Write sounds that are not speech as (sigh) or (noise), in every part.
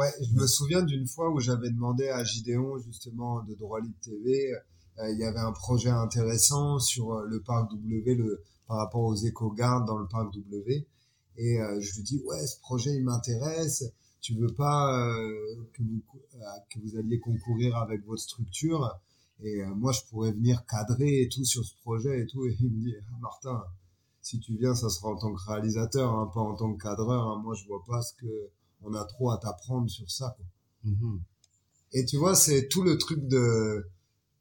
Ouais, je me souviens d'une fois où j'avais demandé à Gideon, justement, de Droit Libre TV, euh, il y avait un projet intéressant sur euh, le parc W, le, par rapport aux éco-gardes dans le parc W. Et euh, je lui dis, ouais, ce projet, il m'intéresse. Tu veux pas que, vous, que vous alliez concourir avec votre structure? Et moi, je pourrais venir cadrer et tout sur ce projet et tout. Et il me dit, ah, Martin, si tu viens, ça sera en tant que réalisateur, hein, pas en tant que cadreur. Hein. Moi, je vois pas ce que on a trop à t'apprendre sur ça. Quoi. Mm-hmm. Et tu vois, c'est tout le truc de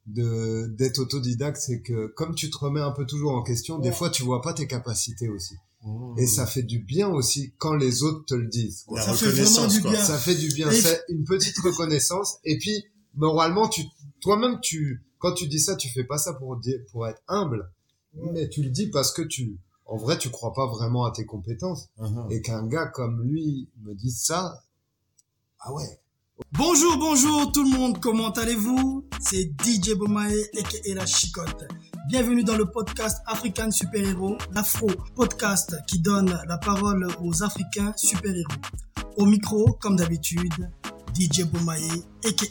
de d'être autodidacte, c'est que comme tu te remets un peu toujours en question, des fois tu vois pas tes capacités aussi. Oh. Et ça fait du bien aussi quand les autres te le disent. Quoi. Ça fait vraiment du bien. Ça fait du bien. C'est une petite (laughs) reconnaissance. Et puis, moralement, tu, toi-même, tu, quand tu dis ça, tu fais pas ça pour dire, pour être humble, mais tu le dis parce que tu, en vrai, tu crois pas vraiment à tes compétences. Uh-huh. Et qu'un gars comme lui me dise ça, ah ouais. Bonjour, bonjour tout le monde, comment allez-vous? C'est DJ Bomae et la chicotte. Bienvenue dans le podcast African Super Héros, l'Afro podcast qui donne la parole aux Africains super héros. Au micro, comme d'habitude, DJ Bomaye,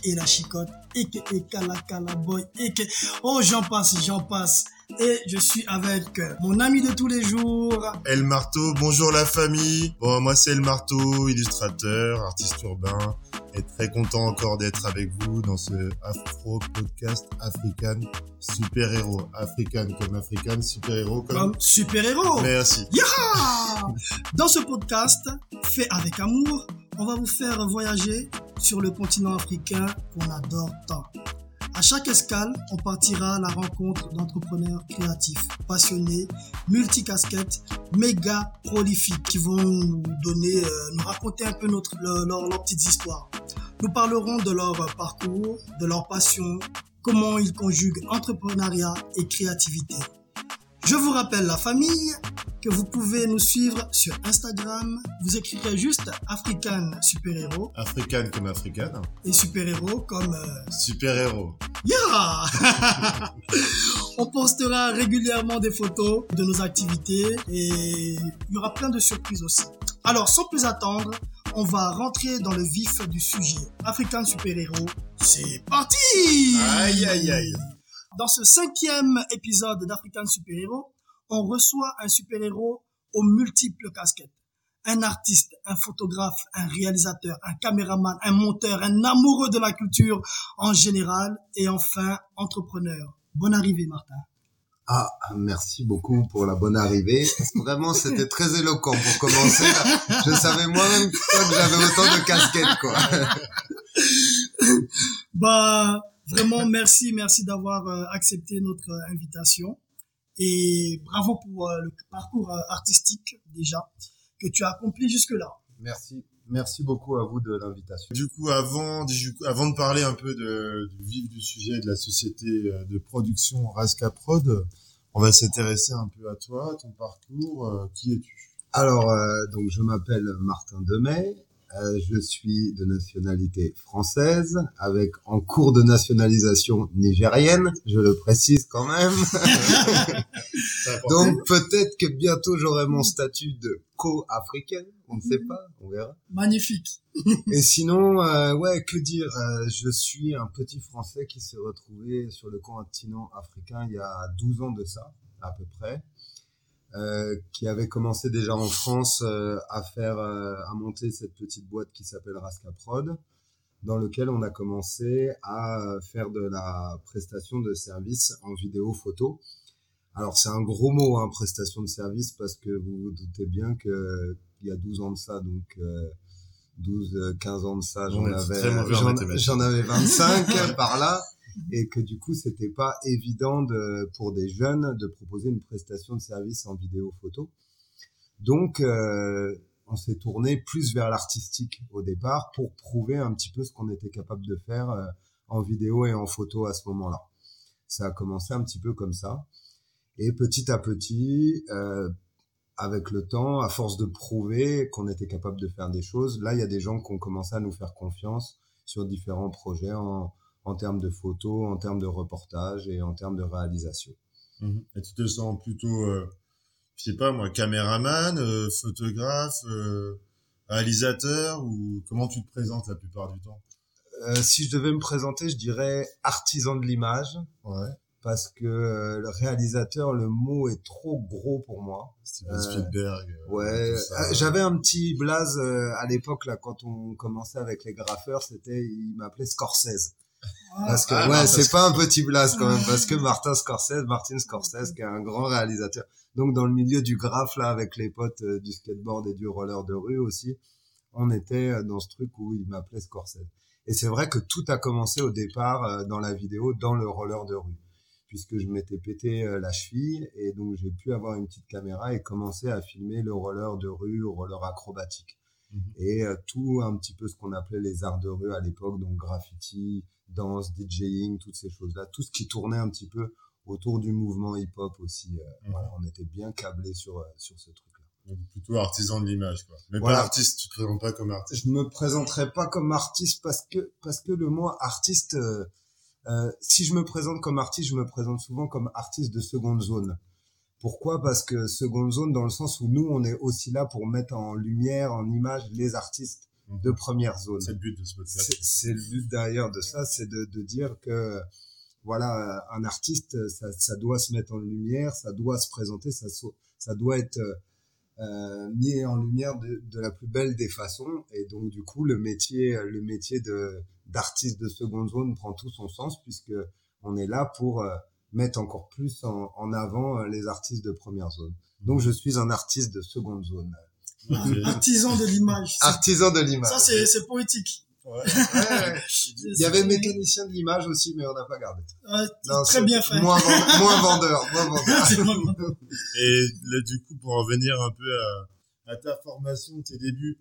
et la chicotte, et Kala Kala Boy, et oh j'en passe, j'en passe et je suis avec mon ami de tous les jours. El Marteau, bonjour la famille. Bon, moi c'est El Marteau, illustrateur, artiste urbain et très content encore d'être avec vous dans ce Afro podcast African super héros. African comme African, super héros comme, super héros. Merci. dans ce podcast fait avec amour, on va vous faire voyager sur le continent africain qu'on adore tant. À chaque escale, on partira à la rencontre d'entrepreneurs créatifs, passionnés, multicasquettes, méga prolifiques qui vont nous donner, euh, nous raconter un peu notre, leurs petites histoires. Nous parlerons de leur parcours, de leur passion, comment ils conjuguent entrepreneuriat et créativité. Je vous rappelle la famille que vous pouvez nous suivre sur Instagram. Vous écrirez juste African Super Héros. African comme African. Et Super Héros comme... Euh, super Héros. Yeah (laughs) On postera régulièrement des photos de nos activités et il y aura plein de surprises aussi. Alors sans plus attendre, on va rentrer dans le vif du sujet. African Super Héros, c'est parti Aïe aïe aïe dans ce cinquième épisode d'African Super Héros, on reçoit un super-héros aux multiples casquettes. Un artiste, un photographe, un réalisateur, un caméraman, un monteur, un amoureux de la culture en général et enfin entrepreneur. Bonne arrivée Martin. Ah, merci beaucoup pour la bonne arrivée. Vraiment, c'était très éloquent pour commencer. Je savais moi-même pas que j'avais autant de casquettes, quoi. bah, vraiment, merci, merci d'avoir euh, accepté notre invitation. Et bravo pour euh, le parcours euh, artistique déjà que tu as accompli jusque-là. Merci. Merci beaucoup à vous de l'invitation. Du coup, avant, avant de parler un peu de, du vif du sujet de la société euh, de production Rasca Prod, on va s'intéresser un peu à toi, ton parcours. Qui es-tu? Alors, donc je m'appelle Martin Demey. Euh, je suis de nationalité française, avec en cours de nationalisation nigérienne, je le précise quand même. (laughs) (laughs) Donc peut-être que bientôt j'aurai mon statut de co-africaine, on ne sait pas, on verra. Magnifique. (laughs) Et sinon, euh, ouais, que dire euh, Je suis un petit Français qui s'est retrouvé sur le continent africain il y a 12 ans de ça, à peu près. Euh, qui avait commencé déjà en France euh, à faire, euh, à monter cette petite boîte qui s'appelle Rasca Prod, dans lequel on a commencé à faire de la prestation de services en vidéo photo. Alors c'est un gros mot, hein, prestation de service, parce que vous vous doutez bien que il y a 12 ans de ça, donc 12, 15 ans de ça, j'en avais, j'en avais 25 (laughs) par là et que du coup c'était pas évident de, pour des jeunes de proposer une prestation de service en vidéo photo. Donc euh, on s'est tourné plus vers l'artistique au départ pour prouver un petit peu ce qu'on était capable de faire euh, en vidéo et en photo à ce moment-là. Ça a commencé un petit peu comme ça et petit à petit euh, avec le temps, à force de prouver qu'on était capable de faire des choses, là, il y a des gens qui ont commencé à nous faire confiance sur différents projets en, en termes de photos, en termes de reportage et en termes de réalisation. Mhm. Et tu te sens plutôt, euh, je sais pas moi, caméraman, euh, photographe, euh, Réalisateur ou comment tu te présentes la plupart du temps? Euh, si je devais me présenter, je dirais artisan de l'image, Ouais. parce que le réalisateur, le mot est trop gros pour moi. Steven Spielberg. Ouais, j'avais un petit blaze à l'époque là quand on commençait avec les graffeurs, c'était il m'appelait Scorsese. Parce que Ah, ouais, c'est pas un petit blaze quand même parce que Martin Scorsese, Martin Scorsese qui est un grand réalisateur. Donc dans le milieu du graphe là avec les potes euh, du skateboard et du roller de rue aussi, on était euh, dans ce truc où il m'appelait Scorsese. Et c'est vrai que tout a commencé au départ euh, dans la vidéo dans le roller de rue puisque je m'étais pété euh, la cheville et donc j'ai pu avoir une petite caméra et commencer à filmer le roller de rue, roller acrobatique Mhm. et euh, tout un petit peu ce qu'on appelait les arts de rue à l'époque, donc graffiti, danse, DJing, toutes ces choses-là, tout ce qui tournait un petit peu autour du mouvement hip-hop aussi. euh, Mhm. voilà, on était bien câblés sur euh, sur ce truc-là. Donc, plutôt artisan de l'image, quoi. Mais Voilà. pas artiste, tu te présentes pas comme artiste. Je me présenterai pas comme artiste parce que parce que le mot artiste, euh, euh, si je me présente comme artiste, je me présente souvent comme artiste de seconde zone. Pourquoi? Parce que seconde zone dans le sens où nous on est aussi là pour mettre en lumière, en image les artistes de première zone. C'est le but de ce podcast. C'est le but derrière de ça, c'est de, de dire que voilà, un artiste, ça, ça doit se mettre en lumière, ça doit se présenter, ça, ça doit être euh, mis en lumière de, de la plus belle des façons. Et donc du coup, le métier, le métier de d'artiste de seconde zone prend tout son sens puisque on est là pour euh, mettre encore plus en, en avant euh, les artistes de première zone. Donc je suis un artiste de seconde zone. Artisan de l'image. Artisan de l'image. Ça, c'est c'est poétique. Ouais. Ouais. Il y avait mécanicien de l'image aussi, mais on n'a pas gardé. Ouais, Non, très c'est bien fait. Moins, vend- moins vendeur, moins vendeur. (laughs) Et là, du coup, pour en venir un peu à, à ta formation, tes débuts,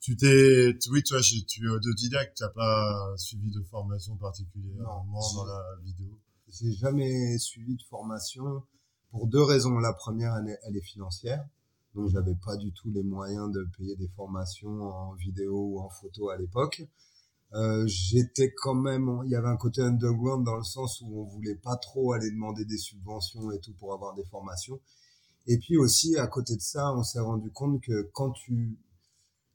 tu t'es, tu- oui, toi, je- tu es autodidacte, tu n'as pas suivi de formation particulièrement Non. dans la vidéo. J'ai jamais suivi de formation pour deux raisons. La première, elle est, elle est financière. Donc, j'avais pas du tout les moyens de payer des formations en vidéo ou en photo à l'époque. Euh, j'étais quand même, il y avait un côté underground dans le sens où on voulait pas trop aller demander des subventions et tout pour avoir des formations. Et puis aussi, à côté de ça, on s'est rendu compte que quand tu,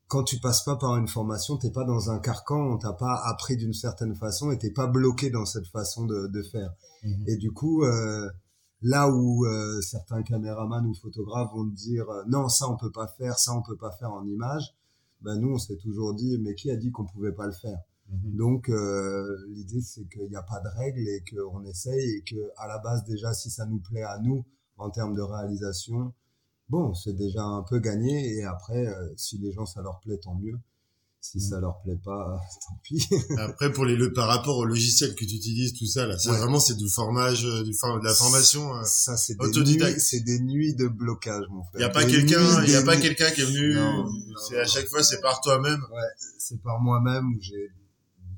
quand tu passes pas par une formation, t'es pas dans un carcan, on t'a pas appris d'une certaine façon et t'es pas bloqué dans cette façon de, de faire. Et du coup, euh, là où euh, certains caméramans ou photographes vont dire euh, non, ça on peut pas faire, ça on peut pas faire en image, ben nous on s'est toujours dit mais qui a dit qu'on pouvait pas le faire? Mhm. Donc euh, l'idée c'est qu'il n'y a pas de règles et qu'on essaye et que à la base déjà si ça nous plaît à nous en termes de réalisation, bon c'est déjà un peu gagné et après si les gens ça leur plaît tant mieux. Si ça leur plaît pas, (laughs) tant pis. Après, pour les, le, par rapport au logiciel que tu utilises, tout ça, là, c'est Ouais. vraiment, c'est du formage, euh, du, for- de la formation. euh. Ça, c'est des Autodidacte. nuits, c'est des nuits de blocage, mon frère. Il y a pas quelqu'un, il a pas quelqu'un qui est venu, Non, c'est à chaque fois, c'est par toi-même. C'est par moi-même où j'ai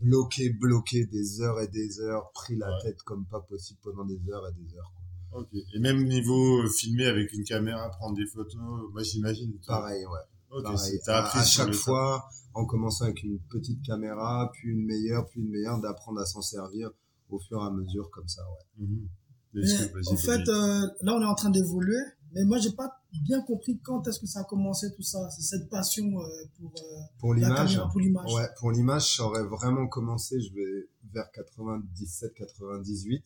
bloqué, bloqué des heures et des heures, pris la Ouais. tête comme pas possible pendant des heures et des heures. quoi. Ok. Et même niveau euh, filmer avec une caméra, prendre des photos, moi j'imagine. Pareil, ouais. Ok, Pareil. À, appris à chaque fois, en commençant avec une petite caméra, puis une meilleure, puis une meilleure, d'apprendre à s'en servir au fur et à mesure comme ça, ouais. Mhm. Mais, en fait, euh, là, on est en train d'évoluer. Mais moi, j'ai pas bien compris quand est-ce que ça a commencé tout ça. Cette passion euh, pour euh, Pour l'image, pour l'image. ouais, pour l'image, ça aurait vraiment commencé, je vais vers 97-98.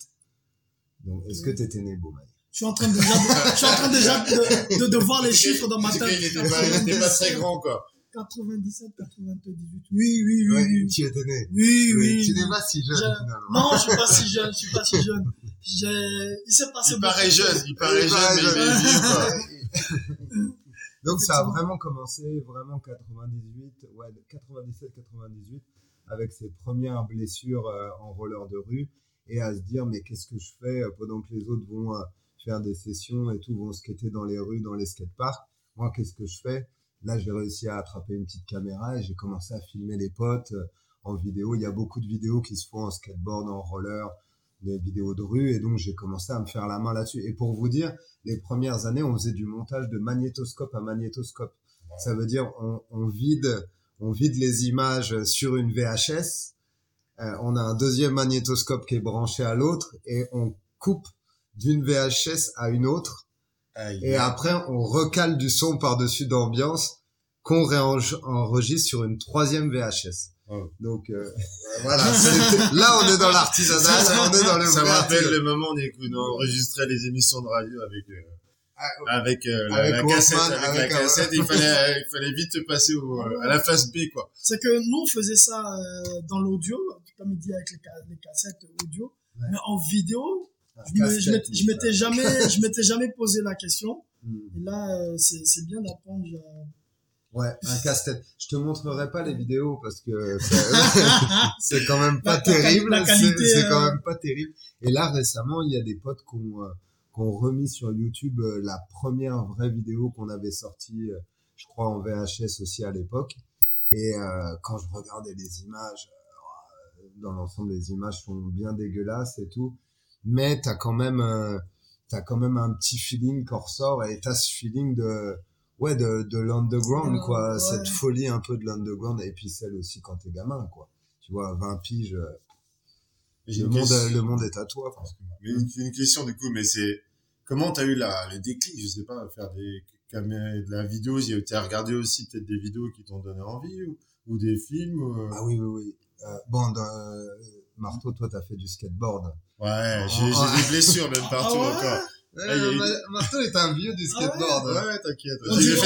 Donc, est-ce que t'étais né, Beaumail Je suis en train déjà, de, je suis en train déjà de, de, de voir les chiffres dans ma tête. qu'il était pas, il pas très grand, quoi. 97, 98. Oui, oui, oui, Ouais, oui. tu étais né. Oui, oui. Tu n'es pas si jeune, Je- finalement. Non, je suis pas si jeune, je suis pas si jeune. Il s'est passé Il paraît beaucoup de jeune, il paraît Il jeune, paraît mais il. (laughs) Donc ça a vraiment commencé vraiment 98, ouais, 97-98 avec ses premières blessures euh, en roller de rue et à se dire mais qu'est-ce que je fais euh, pendant que les autres vont euh, faire des sessions et tout vont skater dans les rues, dans les skateparks. Moi qu'est-ce que je fais? Là j'ai réussi à attraper une petite caméra et j'ai commencé à filmer les potes euh, en vidéo. Il y a beaucoup de vidéos qui se font en skateboard, en roller, des vidéos de rue et donc j'ai commencé à me faire la main là-dessus. Et pour vous dire, les premières années, on faisait du montage de magnétoscope à magnétoscope. Ça veut dire on, on vide, on vide les images sur une VHS. Euh, on a un deuxième magnétoscope qui est branché à l'autre et on coupe d'une VHS à une autre. Aïe. Et après, on recale du son par-dessus d'ambiance qu'on réenregistre sur une troisième VHS. Oh. Donc euh, voilà, là on est dans l'artisanal, on est dans le Ça me rappelle artisanal. le moment où on enregistrait les émissions de radio avec euh, Ah, avec, euh, la, Avec la cassette, avec, avec la un- cassette, il fallait, il fallait vite passer au, euh, à la phase B, quoi. C'est que nous, on faisait ça euh, dans l'audio, comme il dit avec les, ca- les cassettes audio. Ouais. Mais en vidéo, je m'étais- jamais, je m'étais jamais posé la question. Hmm. Et là, euh, c'est bien d'apprendre. euh, Ouais, un casse-tête. Je te montrerai pas les vidéos parce que (laughs) (laughs) c'est- quand même pas La- terrible. c'est- quand euh, même pas terrible. Et là, récemment, il y a des potes qui ont, euh, remis sur YouTube euh, la première vraie vidéo qu'on avait sortie, je crois, en VHS aussi à l'époque. Et quand je regardais les images, dans l'ensemble, les images sont bien dégueulasses et tout. Mais t'as quand même, euh, t'as quand même un petit feeling qu'on ressort et t'as ce feeling de, ouais, de, de l'underground, quoi. ouais. Cette folie un peu de l'underground et puis celle aussi quand t'es gamin, quoi. Tu vois, 20 piges, euh, le monde, question- le monde est à toi, quoi. Mais une, une question, du coup, mais c'est, comment t'as eu la, le déclic, je sais pas, faire des caméras, de la vidéo, t'as regardé aussi peut-être des vidéos qui t'ont donné envie, ou, ou des films, ou, euh, Ah oui, oui, oui. Euh, bon, euh, Marteau, toi, t'as fait du skateboard. Ouais, j'ai, Ah. j'ai des blessures même partout Ah ouais encore. Ouais, Ah, il y a eu- Ma- Marteau est un vieux du skateboard. Ouais, ouais, t'inquiète. On dirait-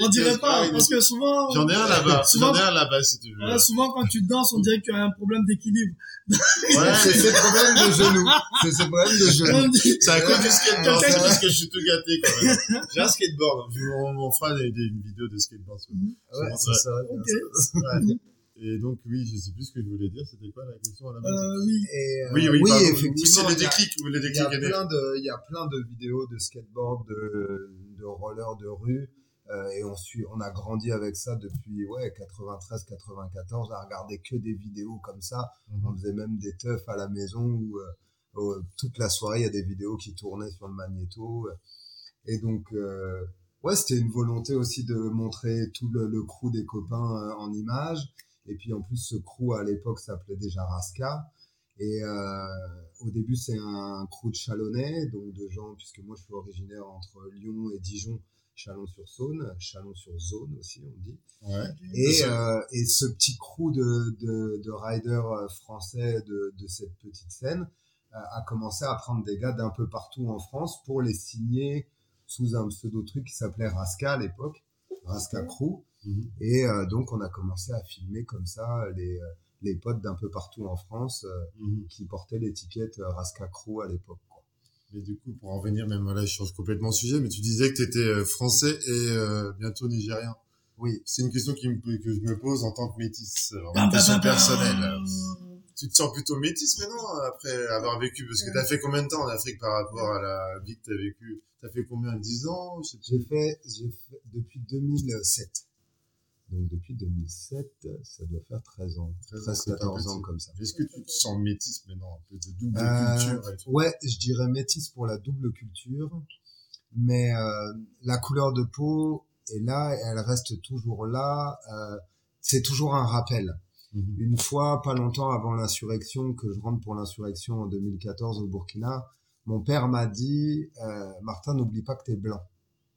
on On pas, parce que souvent, J'en ai un là-bas. (laughs) J'en ai un là-bas, si tu veux. ouais, souvent quand tu danses, on dirait qu'il y a un problème d'équilibre. Ouais, (laughs) c'est ses problèmes de genoux. (laughs) C'est ses problèmes de dit- C'est à cause du skateboard, c'est parce que je suis tout gâté quand même. J'ai un skateboard. On, on fera des, des, une vidéo de skateboard. Ouais, c'est ça. Ok. Et donc, oui, je sais plus ce que je voulais dire. C'était quoi la question à la base Euh, oui. Et, euh, Oui, oui, oui, pardon. effectivement. C'est le il y a- déclic. Il y plein de, il y a plein de vidéos de skateboard, de, de roller de rue, euh, et on suit, on a grandi avec ça depuis, ouais, 93, 94, à regarder que des vidéos comme ça. On faisait même des teufs à la maison où, où, toute la soirée, il y a des vidéos qui tournaient sur le magnéto. Et donc, euh, ouais, c'était une volonté aussi de montrer tout le, le crew des copains euh, en images. Et puis, en plus, ce crew, à l'époque, s'appelait déjà Rasca. Et euh, au début, c'est un crew de Chalonnais, donc de gens, puisque moi, je suis originaire entre Lyon et Dijon, Chalon-sur-Saône, Chalon-sur-Zone aussi, on dit. Ouais. Et, euh, et ce petit crew de, de, de riders euh, français de, de cette petite scène euh, a commencé à prendre des gars d'un peu partout en France pour les signer sous un pseudo truc qui s'appelait Rasca à l'époque, Rasca Crew. Mhm. Et euh, donc on a commencé à filmer comme ça les, euh, les potes d'un peu partout en France euh, Mhm. qui portaient l'étiquette Rasca Crew à l'époque. Mais du coup, pour en venir, même là, je change complètement de sujet, mais tu disais que tu étais français et euh, bientôt nigérien. Oui. C'est une question qui me, que je me pose en tant que métis, en bam, question personnelle. Tu te sens plutôt métis maintenant après avoir vécu Parce que t'as fait combien de temps en Afrique par rapport à la vie que t'as vécue? T'as fait combien 10 ans? Je sais J'ai fait, fait depuis 2007. Donc depuis 2007, ça doit faire 13 ans. 13 ans, 13, c'est pas 14 ans comme ça. Est-ce que tu te sens métis maintenant Un peu de double Euh, culture et tout? ouais, je dirais métis pour la double culture, mais euh, la couleur de peau est là, elle reste toujours là. Euh, c'est toujours un rappel. Mhm. Une fois, pas longtemps avant l'insurrection, que je rentre pour l'insurrection en 2014 au Burkina, mon père m'a dit, Martin, n'oublie pas que t'es blanc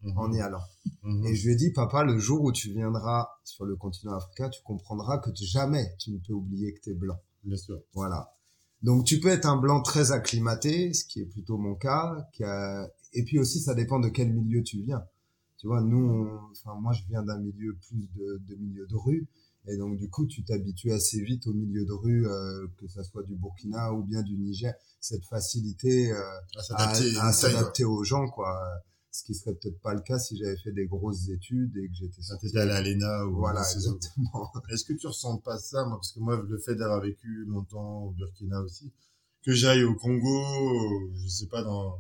Mhm. en y allant. Mhm. Et je lui ai dit, papa, le jour où tu viendras sur le continent africain, tu comprendras que jamais tu ne peux oublier que t'es blanc. Bien sûr. Voilà. Donc tu peux être un blanc très acclimaté, ce qui est plutôt mon cas. qui a- Et puis aussi, ça dépend de quel milieu tu viens. Tu vois, nous, on- enfin moi, je viens d'un milieu plus de, de milieu de rue, et donc du coup, tu t'habitues assez vite au milieu de rue, euh, que ça soit du Burkina ou bien du Niger. Cette facilité euh, À s'adapter aux gens, quoi. Ce qui serait peut-être pas le cas si j'avais fait des grosses études et que j'étais quoi. sorti. À l'ENA ou Voilà, exactement. (laughs) Est-ce que tu ressens pas ça, moi, parce que moi, le fait d'avoir vécu longtemps au Burkina aussi, que j'aille au Congo, je sais pas, dans,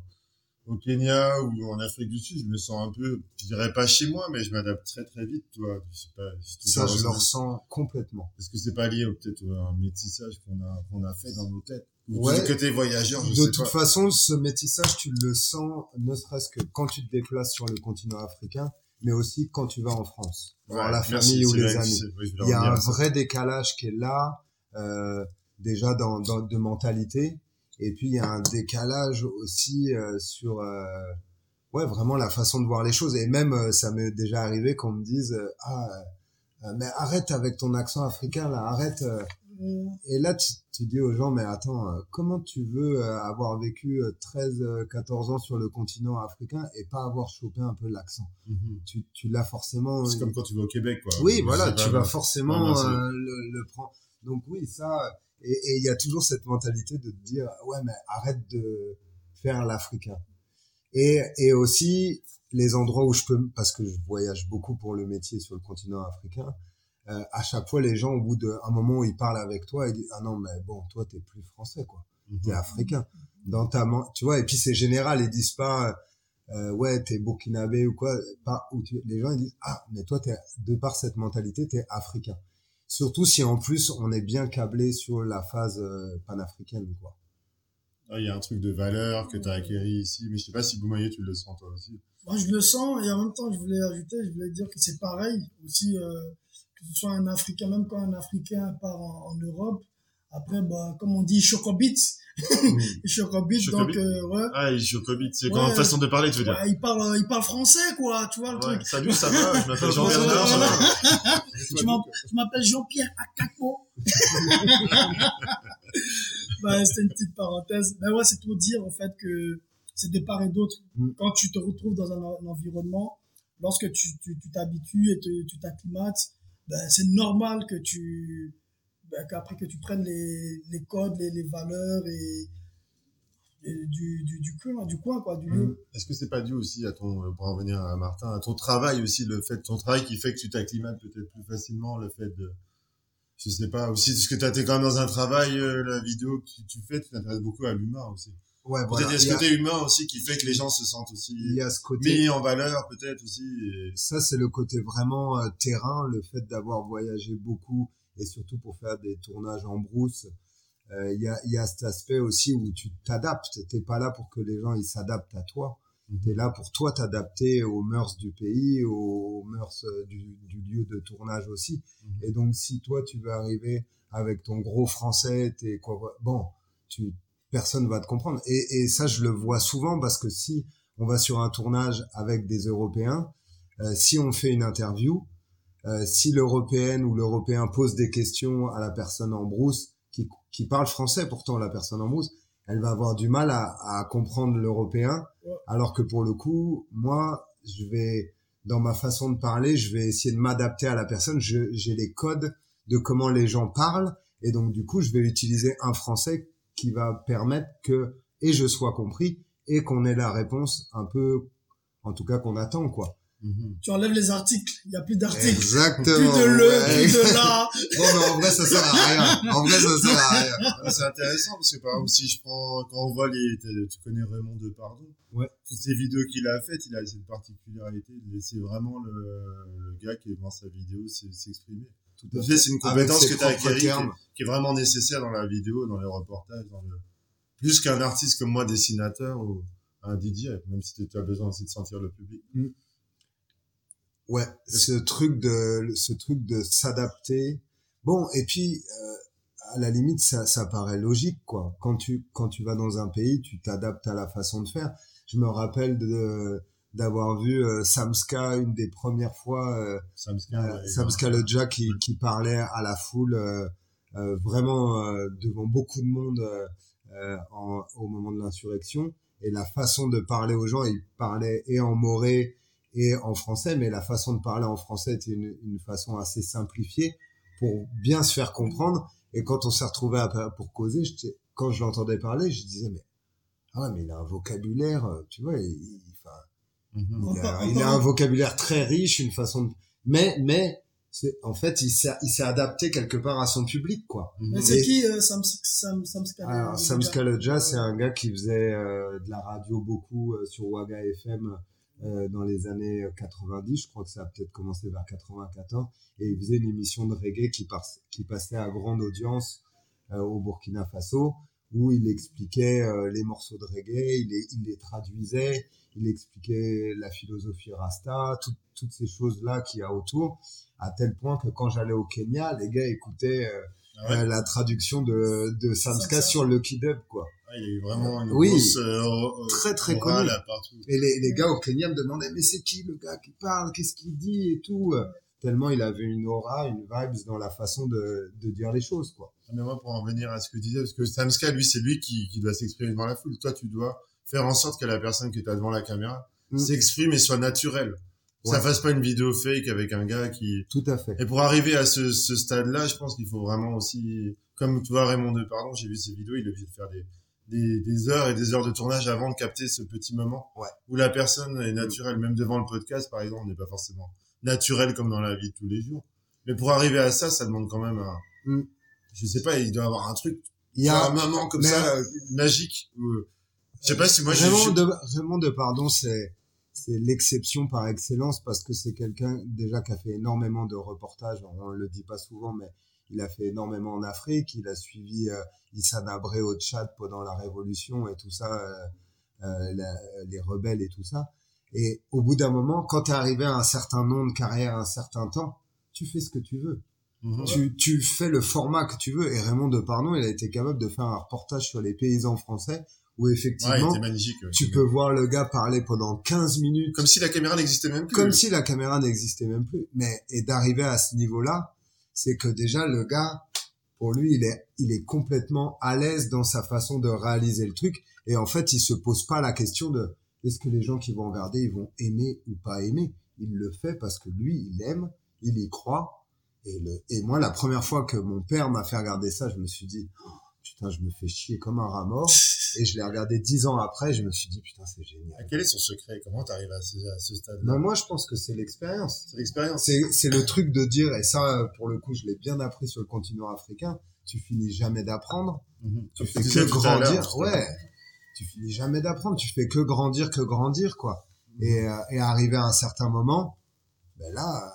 au Kenya ou en Afrique du Sud, je me sens un peu, je dirais pas chez moi, mais je m'adapte très très vite, toi. Je sais pas, si tu Ça, je le ressens. complètement. Est-ce que c'est pas lié au- peut-être à un métissage qu'on a, qu'on a fait dans nos têtes? Ou Ouais. côté voyageur, je de sais toute pas. façon, ce métissage, tu le sens, ne serait-ce que quand tu te déplaces sur le continent africain, mais aussi quand tu vas en France, voir Ouais, la famille ou les que amis. oui, Il y a un ça. vrai décalage qui est là, euh, déjà dans, dans de mentalité, et puis il y a un décalage aussi euh, sur euh, ouais, vraiment la façon de voir les choses. Et même, euh, ça m'est déjà arrivé qu'on me dise, euh, ah, euh, mais arrête avec ton accent africain, là, arrête. Et là, tu, tu dis aux gens, mais attends, euh, comment tu veux euh, avoir vécu euh, 13, euh, 14 ans sur le continent africain et pas avoir chopé un peu l'accent? Tu, tu l'as forcément. C'est comme quand tu vas au Québec, quoi. Oui, voilà, tu vas forcément Ouais, euh, le, le prendre. Donc oui, ça, et et il y a toujours cette mentalité de te dire, ouais, mais arrête de faire l'africain. Et, et aussi, les endroits où je peux, parce que je voyage beaucoup pour le métier sur le continent africain, euh, à chaque fois, les gens, au bout d'un moment où ils parlent avec toi, ils disent, ah non, mais bon, toi, t'es plus français, quoi. T'es Mhm. africain. Dans ta, man- tu vois, et puis c'est général, ils disent pas, euh, ouais, t'es burkinabé ou quoi, pas, ou tu, les gens, ils disent, ah, mais toi, t'es, de par cette mentalité, t'es africain. Surtout si en plus, on est bien câblé sur la phase euh, panafricaine, quoi. Ah, Il y a un truc de valeur que tu as acquéri ici, mais je sais pas si Boumaillé, tu le sens toi aussi. Moi, je le sens, et en même temps, je voulais ajouter, je voulais dire que c'est pareil aussi, euh, que ce soit un Africain, même quand un Africain part en, en Europe, après, bah, comme on dit, chocobit, (laughs) chocobit, donc, Chocobit. euh, ouais, Ah, il chocobite, c'est Ouais. comme façon de parler, tu veux dire. il parle, euh, il parle français, quoi, tu vois le Ouais. truc. Salut, ça va, je m'appelle (laughs) Jean-Bernard, ça va. (laughs) Je m'en- je m'appelle Jean-Pierre Akako. bah, c'était une petite parenthèse. Ben ouais, c'est pour dire, en fait, que c'est de part et d'autre. Mm. Quand tu te retrouves dans un, un environnement, lorsque tu tu tu t'habitues et te- tu t'acclimates, ben, c'est normal que tu, ben, qu'après que tu prennes les, les codes, les, les valeurs et, et du, du, du coin, du coin, quoi, du lieu. Est-ce que c'est pas dû aussi à ton, pour en venir à Martin, à ton travail aussi, le fait, ton travail qui fait que tu t'acclimates peut-être plus facilement, le fait de, je sais pas, aussi, parce que tu es quand même dans un travail, euh, la vidéo que tu, tu fais, tu t'intéresses beaucoup à l'humain aussi. Ouais, Peut-être voilà. il y a Il ce y a, côté humain aussi qui fait que les gens se sentent aussi il y a ce côté, mis en valeur, peut-être aussi. et- ça c'est le côté vraiment euh, terrain, le fait d'avoir voyagé beaucoup et surtout pour faire des tournages en brousse. Euh, Il y, a, il y a cet aspect aussi où tu t'adaptes. T'es pas là pour que les gens ils s'adaptent à toi. T'es là pour toi t'adapter aux mœurs du pays, aux mœurs euh, du, du lieu de tournage aussi. Mhm. Et donc si toi tu veux arriver avec ton gros français, t'es quoi Bon, tu personne va te comprendre. Et, et ça je le vois souvent parce que si on va sur un tournage avec des Européens, euh, si on fait une interview, euh, si l'Européenne ou l'Européen pose des questions à la personne en brousse qui, qui parle français, pourtant la personne en brousse, elle va avoir du mal à, à comprendre l'Européen, alors que pour le coup, moi, je vais dans ma façon de parler, je vais essayer de m'adapter à la personne. J'ai les codes de comment les gens parlent, et donc du coup, je vais utiliser un français qui va permettre que et je sois compris et qu'on ait la réponse un peu, en tout cas qu'on attend quoi. Mhm. Tu enlèves les articles, il n'y a plus d'articles. Exactement. Plus de le, ouais. plus de là. (laughs) Bon, mais en vrai, ça sert à rien. En vrai, ça sert à rien. C'est intéressant parce que par exemple, si je prends, quand on voit les, tu connais Raymond Depardon. Ouais. Toutes ces vidéos qu'il a faites, il a cette particularité de laisser vraiment le, le gars qui est devant sa vidéo s'exprimer. Tout fait, c'est une Avec compétence que tu as acquérie qui, est- termes. qui est vraiment nécessaire dans la vidéo, dans les reportages, dans le, plus qu'un artiste comme moi, dessinateur ou un DJ, même si tu as besoin aussi de sentir le public. Ouais, ce truc de, ce truc de s'adapter. Bon, et puis, euh, à la limite, ça, ça paraît logique, quoi. Quand tu, quand tu vas dans un pays, tu t'adaptes à la façon de faire. Je me rappelle de, d'avoir vu euh, Samska une des premières fois, euh, Samska, Euh, ouais, Sam ouais. Scaloggia qui, qui parlait à la foule euh, euh, vraiment euh, devant beaucoup de monde en- au moment de l'insurrection. Et la façon de parler aux gens il parlait et en moré et en français mais la façon de parler en français était une, une façon assez simplifiée pour bien se faire comprendre. Et quand on s'est retrouvé à- pour causer j'étais- quand je l'entendais parler je disais mais ah ouais mais il a un vocabulaire tu vois il, Mhm. il a, Encore- (laughs) il a un vocabulaire très riche, une façon de... Mais, mais, en fait, il s'est, il s'est adapté quelque part à son public, quoi. Mhm. Mais c'est qui euh, Sam, Sam, Sam Scala Alors, Sam c'est un gars qui faisait euh, de la radio beaucoup euh, sur Waga FM euh, dans les années 90. Je crois que ça a peut-être commencé vers 94. Et il faisait une émission de reggae qui, par- qui passait à grande audience euh, au Burkina Faso, où il expliquait euh, les morceaux de reggae, il les, il les traduisait, il expliquait la philosophie Rasta, tout- toutes ces choses-là qu'il y a autour, à tel point que quand j'allais au Kenya, les gars écoutaient euh, Ah ouais. euh, la traduction de, de Samska sur Lucky Dub, quoi. il a eu vraiment une Oui. grosse euh, Très, très morale connu. à partout. Et les, les gars au Kenya me demandaient, mais c'est qui le gars qui parle? Qu'est-ce qu'il dit et tout? Tellement il avait une aura, une vibes dans la façon de, de dire les choses, quoi. Ah, Mais moi, pour en venir à ce que tu disais, parce que Samska, lui, c'est lui qui, qui doit s'exprimer devant la foule. Toi, tu dois faire en sorte que la personne que tu as devant la caméra Mm. s'exprime et soit naturelle. Ça Ouais. fasse pas une vidéo fake avec un gars qui... Tout à fait. Et pour arriver à ce, ce stade-là, je pense qu'il faut vraiment aussi... Comme tu vois, Raymond De Pardon, j'ai vu ses vidéos, il est obligé de faire des, des, des heures et des heures de tournage avant de capter ce petit moment Ouais. où la personne est naturelle. Même devant le podcast, par exemple, on n'est pas forcément naturel comme dans la vie de tous les jours. Mais pour arriver à ça, ça demande quand même un... Mm. Je sais pas, il doit avoir un truc Il y a un moment comme mais- ça euh, magique où, euh, je sais pas si moi Raymond de, Raymond de Pardon, c'est c'est l'exception par excellence parce que c'est quelqu'un déjà qui a fait énormément de reportages. On le dit pas souvent, mais il a fait énormément en Afrique. Il a suivi euh, Issa Nabré au Tchad pendant la Révolution et tout ça, euh, euh, la- les rebelles et tout ça. Et au bout d'un moment, quand tu es arrivé à un certain nom de carrière, un certain temps, tu fais ce que tu veux. Mhm. Tu, tu fais le format que tu veux. Et Raymond de Pardon, il a été capable de faire un reportage sur les paysans français où effectivement, était magnifique ouais. tu peux voir le gars parler pendant 15 minutes comme si la caméra n'existait même plus comme si la caméra n'existait même plus. Mais et d'arriver à ce niveau-là, c'est que déjà le gars, pour lui, il est il est complètement à l'aise dans sa façon de réaliser le truc. Et en fait, il se pose pas la question de est-ce que les gens qui vont regarder, ils vont aimer ou pas aimer? Il le fait parce que lui, il aime, il y croit. Et, le, et moi, la première fois que mon père m'a fait regarder ça, je me suis dit, Oh, putain, je me fais chier comme un rat mort. (laughs) Et je l'ai regardé dix ans après, je me suis dit, putain, c'est génial. Quel est son secret? Comment t'arrives à ce, à ce stade Ben, moi, je pense que c'est l'expérience. c'est l'expérience C'est, le truc de dire, et ça, pour le coup, je l'ai bien appris sur le continent africain, tu finis jamais d'apprendre, Mhm. tu Comme fais que grandir, ouais. Tu finis jamais d'apprendre, tu fais que grandir, que grandir, quoi. Et, euh, et arriver à un certain moment, ben là,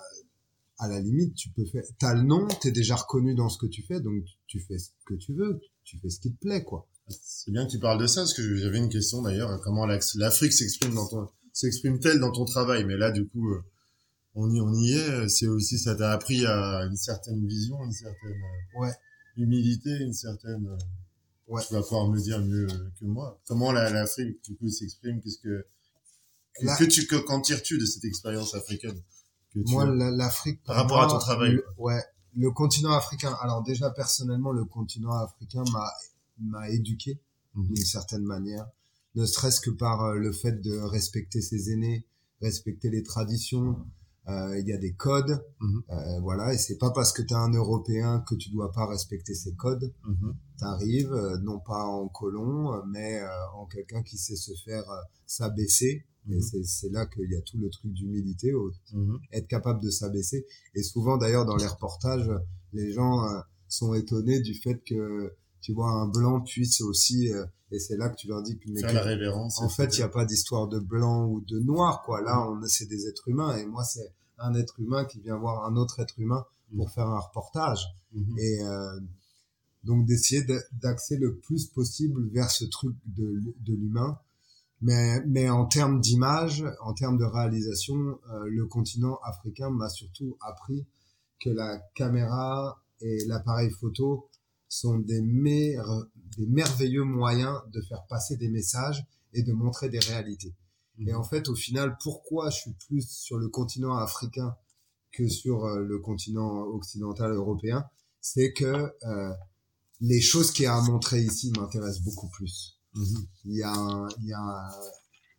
à la limite, tu peux faire, t'as le nom, t'es déjà reconnu dans ce que tu fais, donc tu fais ce que tu veux, tu fais ce qui te plaît, quoi. c'est bien que tu parles de ça parce que j'avais une question d'ailleurs comment la- l'Afrique s'exprime dans ton s'exprime-t-elle dans ton travail? Mais là du coup euh, on y on y est c'est aussi ça t'a appris à une certaine vision une certaine euh, Ouais. humilité une certaine euh, Ouais. tu vas pouvoir me dire mieux que moi comment la- l'Afrique du coup s'exprime? Qu'est-ce que que, La- que tu qu'en tires-tu de cette expérience africaine? Que tu Moi, l'Afrique. Par rapport à ton travail, le- ouais. Le continent africain. Alors déjà, personnellement, le continent africain m'a m'a éduqué Mhm. d'une certaine manière, ne serait-ce que par euh, le fait de respecter ses aînés, respecter les traditions. Euh, Il y a des codes, Mhm. euh, voilà. Et c'est pas parce que tu es un Européen que tu dois pas respecter ces codes. Mhm. T'arrives, euh, non pas en colon, mais en quelqu'un qui sait se faire s'abaisser. Et Mhm. c'est- là qu'il y a tout le truc d'humilité, Mhm. être capable de s'abaisser. Et souvent, d'ailleurs, dans les reportages, les gens euh, sont étonnés du fait que, tu vois, un blanc puisse aussi, euh, et c'est là que tu leur dis que, mais faire la révérence en fait, il n'y a pas d'histoire de blanc ou de noir, quoi. Là, on, c'est des êtres humains, et moi, c'est un être humain qui vient voir un autre être humain pour faire un reportage. Mhm. Et euh, donc, d'essayer de- d'axer le plus possible vers ce truc de, de l'humain. Mais, mais en termes d'image, en termes de réalisation, euh, le continent africain m'a surtout appris que la caméra et l'appareil photo sont des, mer- des merveilleux moyens de faire passer des messages et de montrer des réalités. Et en fait, au final, pourquoi je suis plus sur le continent africain que sur euh, le continent occidental européen, c'est que euh, les choses qu'il y a à montrer ici m'intéressent beaucoup plus. Il y a, un- il y a un-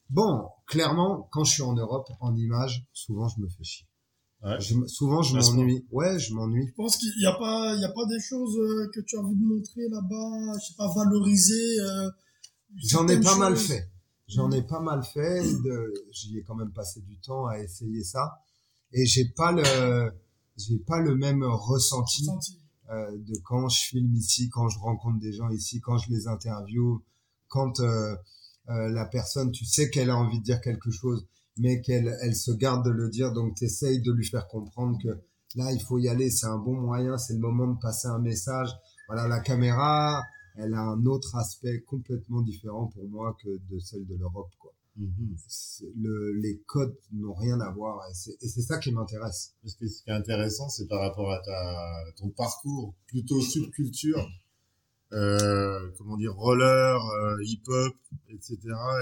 bon, clairement, quand je suis en Europe, en image, souvent je me fais chier. Ouais. Je me- souvent je m'ennuie. Ouais, je m'ennuie. Je pense qu'il n'y a pas, il y a pas des choses euh, que tu as envie de montrer là-bas, je sais pas, valoriser. euh, J'en ai certaines pas mal fait. J'en ai pas mal fait. J'y ai quand même passé du temps à essayer ça. Et j'ai pas le, j'ai pas le même ressenti Senti. euh, de quand je filme ici, quand je rencontre des gens ici, quand je les interviewe, quand euh, euh, la personne, tu sais qu'elle a envie de dire quelque chose, mais qu'elle elle se garde de le dire, donc tu essayes de lui faire comprendre que là, il faut y aller, c'est un bon moyen, c'est le moment de passer un message. Voilà, la caméra, elle a un autre aspect complètement différent pour moi que de celle de l'Europe. quoi. Mhm. Le, les codes n'ont rien à voir et c'est et c'est ça qui m'intéresse. Parce que ce qui est intéressant, c'est par rapport à ta, ton parcours plutôt subculture. Euh, comment dire, roller, euh, hip-hop, etc.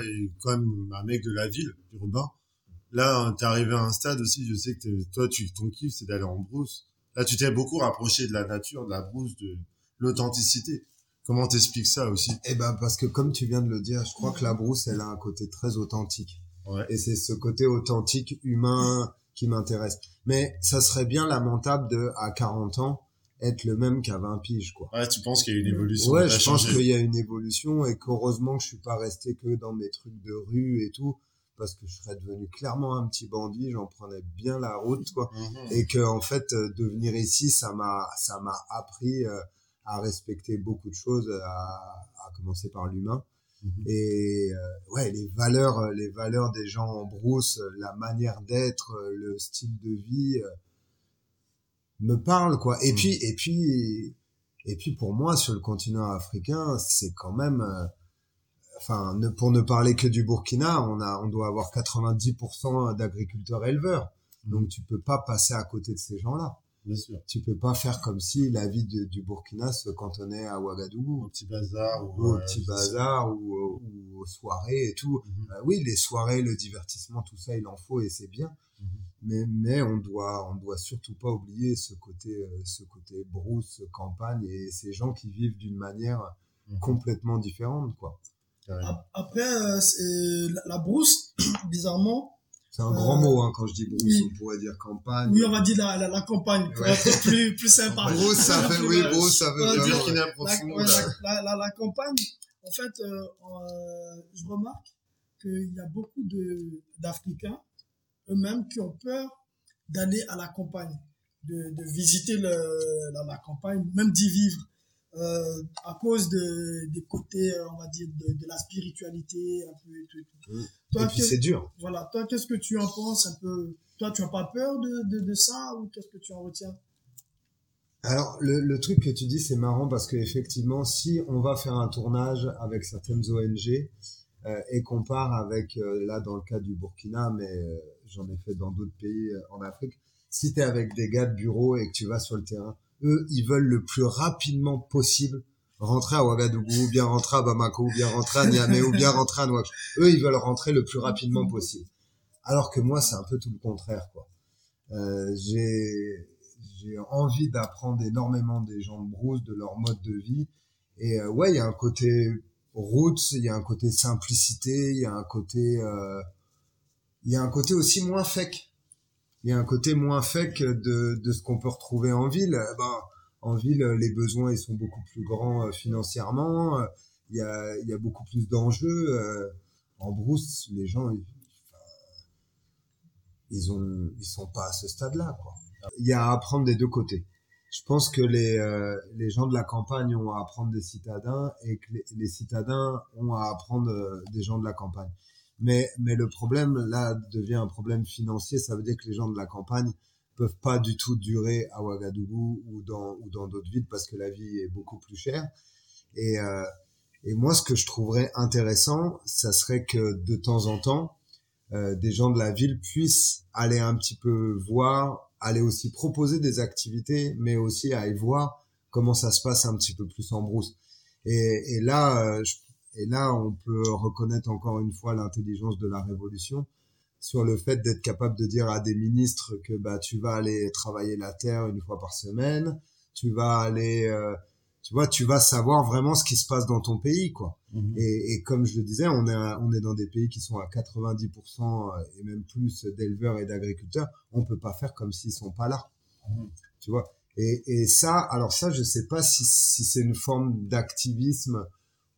Et quand même un mec de la ville, urbain. Là, t'es arrivé à un stade aussi, je sais que toi, tu, ton kiff, c'est d'aller en brousse. Là, tu t'es beaucoup rapproché de la nature, de la brousse, de l'authenticité. Comment t'expliques ça aussi? Eh ben, parce que comme tu viens de le dire, je crois que la brousse, elle a un côté très authentique. Ouais. Et c'est ce côté authentique, humain, qui m'intéresse. Mais ça serait bien lamentable de, à 40 ans, être le même qu'à 20 piges, quoi. Ouais, tu penses qu'il y a une évolution Ouais, je pense qu'il y a une évolution et qu'heureusement que je suis pas resté que dans mes trucs de rue et tout, parce que je serais devenu clairement un petit bandit, j'en prenais bien la route, quoi. Mhm. Et que, en fait, euh, de venir ici, ça m'a, ça m'a appris euh, à respecter beaucoup de choses, à, à commencer par l'humain. Mhm. Et euh, ouais, les valeurs, les valeurs des gens en brousse, la manière d'être, le style de vie euh, me parlent quoi. Et Mhm. puis et puis et puis pour moi sur le continent africain, c'est quand même euh, enfin ne, pour ne parler que du Burkina, on a on doit avoir 90% d'agriculteurs éleveurs. Donc tu peux pas passer à côté de ces gens-là. Bien sûr. Tu peux pas faire comme si la vie de- du Burkina se cantonnait à Ouagadougou Au petit bazar ou, au petit c'est- bazar ou, au- ou aux soirées et tout. Mhm. Euh, oui, les soirées, le divertissement, tout ça, il en faut et c'est bien. Mais, mais on doit, on doit surtout pas oublier ce côté, euh, ce côté brousse, campagne et ces gens qui vivent d'une manière Mhm. complètement différente, quoi. Après, euh, c'est- la, la brousse, (clears throat) bizarrement, C'est un grand Euh, mot, hein, quand je dis brousse, oui. on pourrait dire campagne. oui, on va dire la, la, la campagne, pour Ouais. être plus, plus sympa. (laughs) Brousse, ça fait, oui, brousse, ça fait Ouais, Le vraiment. Burkina La, profondo, ouais, là. la, la, la- la campagne, en fait, euh, euh, je remarque qu'il y a beaucoup de d'Africains eux-mêmes qui ont peur d'aller à la campagne, de, de visiter le, la, la campagne, même d'y vivre, euh, à cause de, des côtés, euh, on va dire, de, de la spiritualité, un peu et tout. et tout. Mm. Toi, Et puis qu'est- c'est dur. voilà, toi, qu'est-ce que tu en penses un peu? Toi, tu n'as pas peur de, ça ou qu'est-ce que tu en retiens? Alors, le, le truc que tu dis, c'est marrant parce que effectivement, si on va faire un tournage avec certaines ONG euh, et qu'on part avec, euh, là, dans le cas du Burkina, mais euh, j'en ai fait dans d'autres pays euh, en Afrique, si tu es avec des gars de bureau et que tu vas sur le terrain, eux, ils veulent le plus rapidement possible rentrer à Ouagadougou, ou bien rentrer à Bamako, ou bien rentrer à Niamey, ou bien rentrer à Nouakchott. Eux, ils veulent rentrer le plus rapidement possible. Alors que moi, c'est un peu tout le contraire, quoi. Euh, j'ai j'ai envie d'apprendre énormément des gens de brousse, de leur mode de vie. Et euh, ouais, il y a un côté roots, il y a un côté simplicité, il y a un côté, il y a un côté aussi moins fake. Il y a un côté moins fake de, de ce qu'on peut retrouver en ville. Euh, Ben, en ville, les besoins ils sont beaucoup plus grands euh, financièrement. Euh, Il y a, il y a beaucoup plus d'enjeux. Euh, en brousse, les gens, ils, ils ils sont pas à ce stade-là, il y a à apprendre des deux côtés. Je pense que les, les gens de la campagne ont à apprendre des citadins et que les, les citadins ont à apprendre des gens de la campagne. Mais, mais le problème, là, devient un problème financier. Ça veut dire que les gens de la campagne peuvent pas du tout durer à Ouagadougou ou dans, ou dans d'autres villes parce que la vie est beaucoup plus chère. Et, euh, et moi, ce que je trouverais intéressant, ça serait que de temps en temps, euh, des gens de la ville puissent aller un petit peu voir, aller aussi proposer des activités, mais aussi aller voir comment ça se passe un petit peu plus en brousse. Et, et là, euh, je- et là, on peut reconnaître encore une fois l'intelligence de la révolution sur le fait d'être capable de dire à des ministres que bah tu vas aller travailler la terre une fois par semaine, tu vas aller, euh, tu vois, tu vas savoir vraiment ce qui se passe dans ton pays, quoi. Mhm. Et, et comme je le disais, on est, on est dans des pays qui sont à 90% et même plus d'éleveurs et d'agriculteurs. On peut pas faire comme s'ils sont pas là. Mhm. Tu vois? Et, et ça, alors ça, je sais pas si, si c'est une forme d'activisme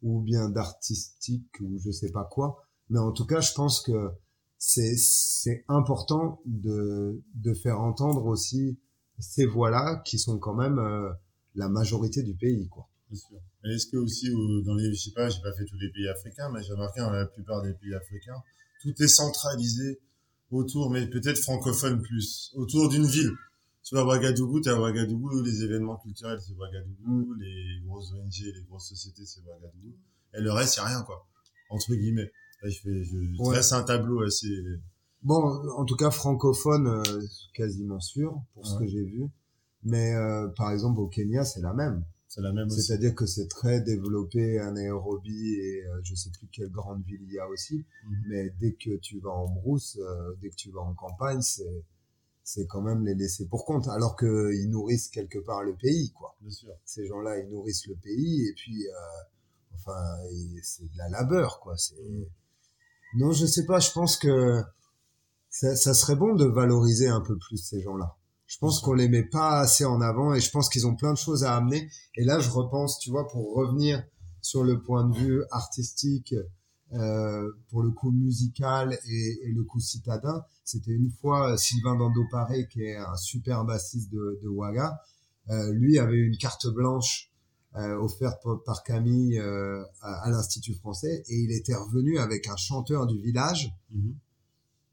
ou bien d'artistique ou je sais pas quoi. Mais en tout cas, je pense que c'est, c'est important de, de faire entendre aussi ces voix-là qui sont quand même euh, la majorité du pays, quoi. Bien est-ce que aussi dans les, je sais pas, j'ai pas fait tous les pays africains, mais j'ai remarqué dans la plupart des pays africains, tout est centralisé autour, mais peut-être francophone plus, autour d'une ville. Tu vas à Ouagadougou, t'es à Ouagadougou, les événements culturels c'est Ouagadougou, les grosses ONG, les grosses sociétés c'est Ouagadougou, et le reste c'est rien quoi, entre guillemets. Là, je fais, je Ouais. un tableau assez. Bon, en tout cas francophone, euh, quasiment sûr pour ce que j'ai vu. Mais euh, par exemple au Kenya, c'est la même. C'est la même aussi. C'est-à-dire que c'est très développé, un aérobie, et euh, je sais plus quelle grande ville il y a aussi. Mhm. Mais dès que tu vas en brousse, euh, dès que tu vas en campagne, c'est c'est quand même les laisser pour compte. Alors que ils nourrissent quelque part le pays, quoi. Bien sûr. Ces gens-là, ils nourrissent le pays, et puis, euh, enfin, c'est de la labeur, quoi. C'est non, je sais pas. Je pense que ça, ça serait bon de valoriser un peu plus ces gens-là. Je pense qu'on les met pas assez en avant et je pense qu'ils ont plein de choses à amener. Et là, je repense, tu vois, pour revenir sur le point de vue artistique, pour le coup musical et, et le coup citadin, c'était une fois euh, Sylvain Dandoparé, qui est un super bassiste de, de Ouaga, euh, lui avait une carte blanche euh, offerte par, Camille euh, à, l'Institut français et il était revenu avec un chanteur du village. Mhm.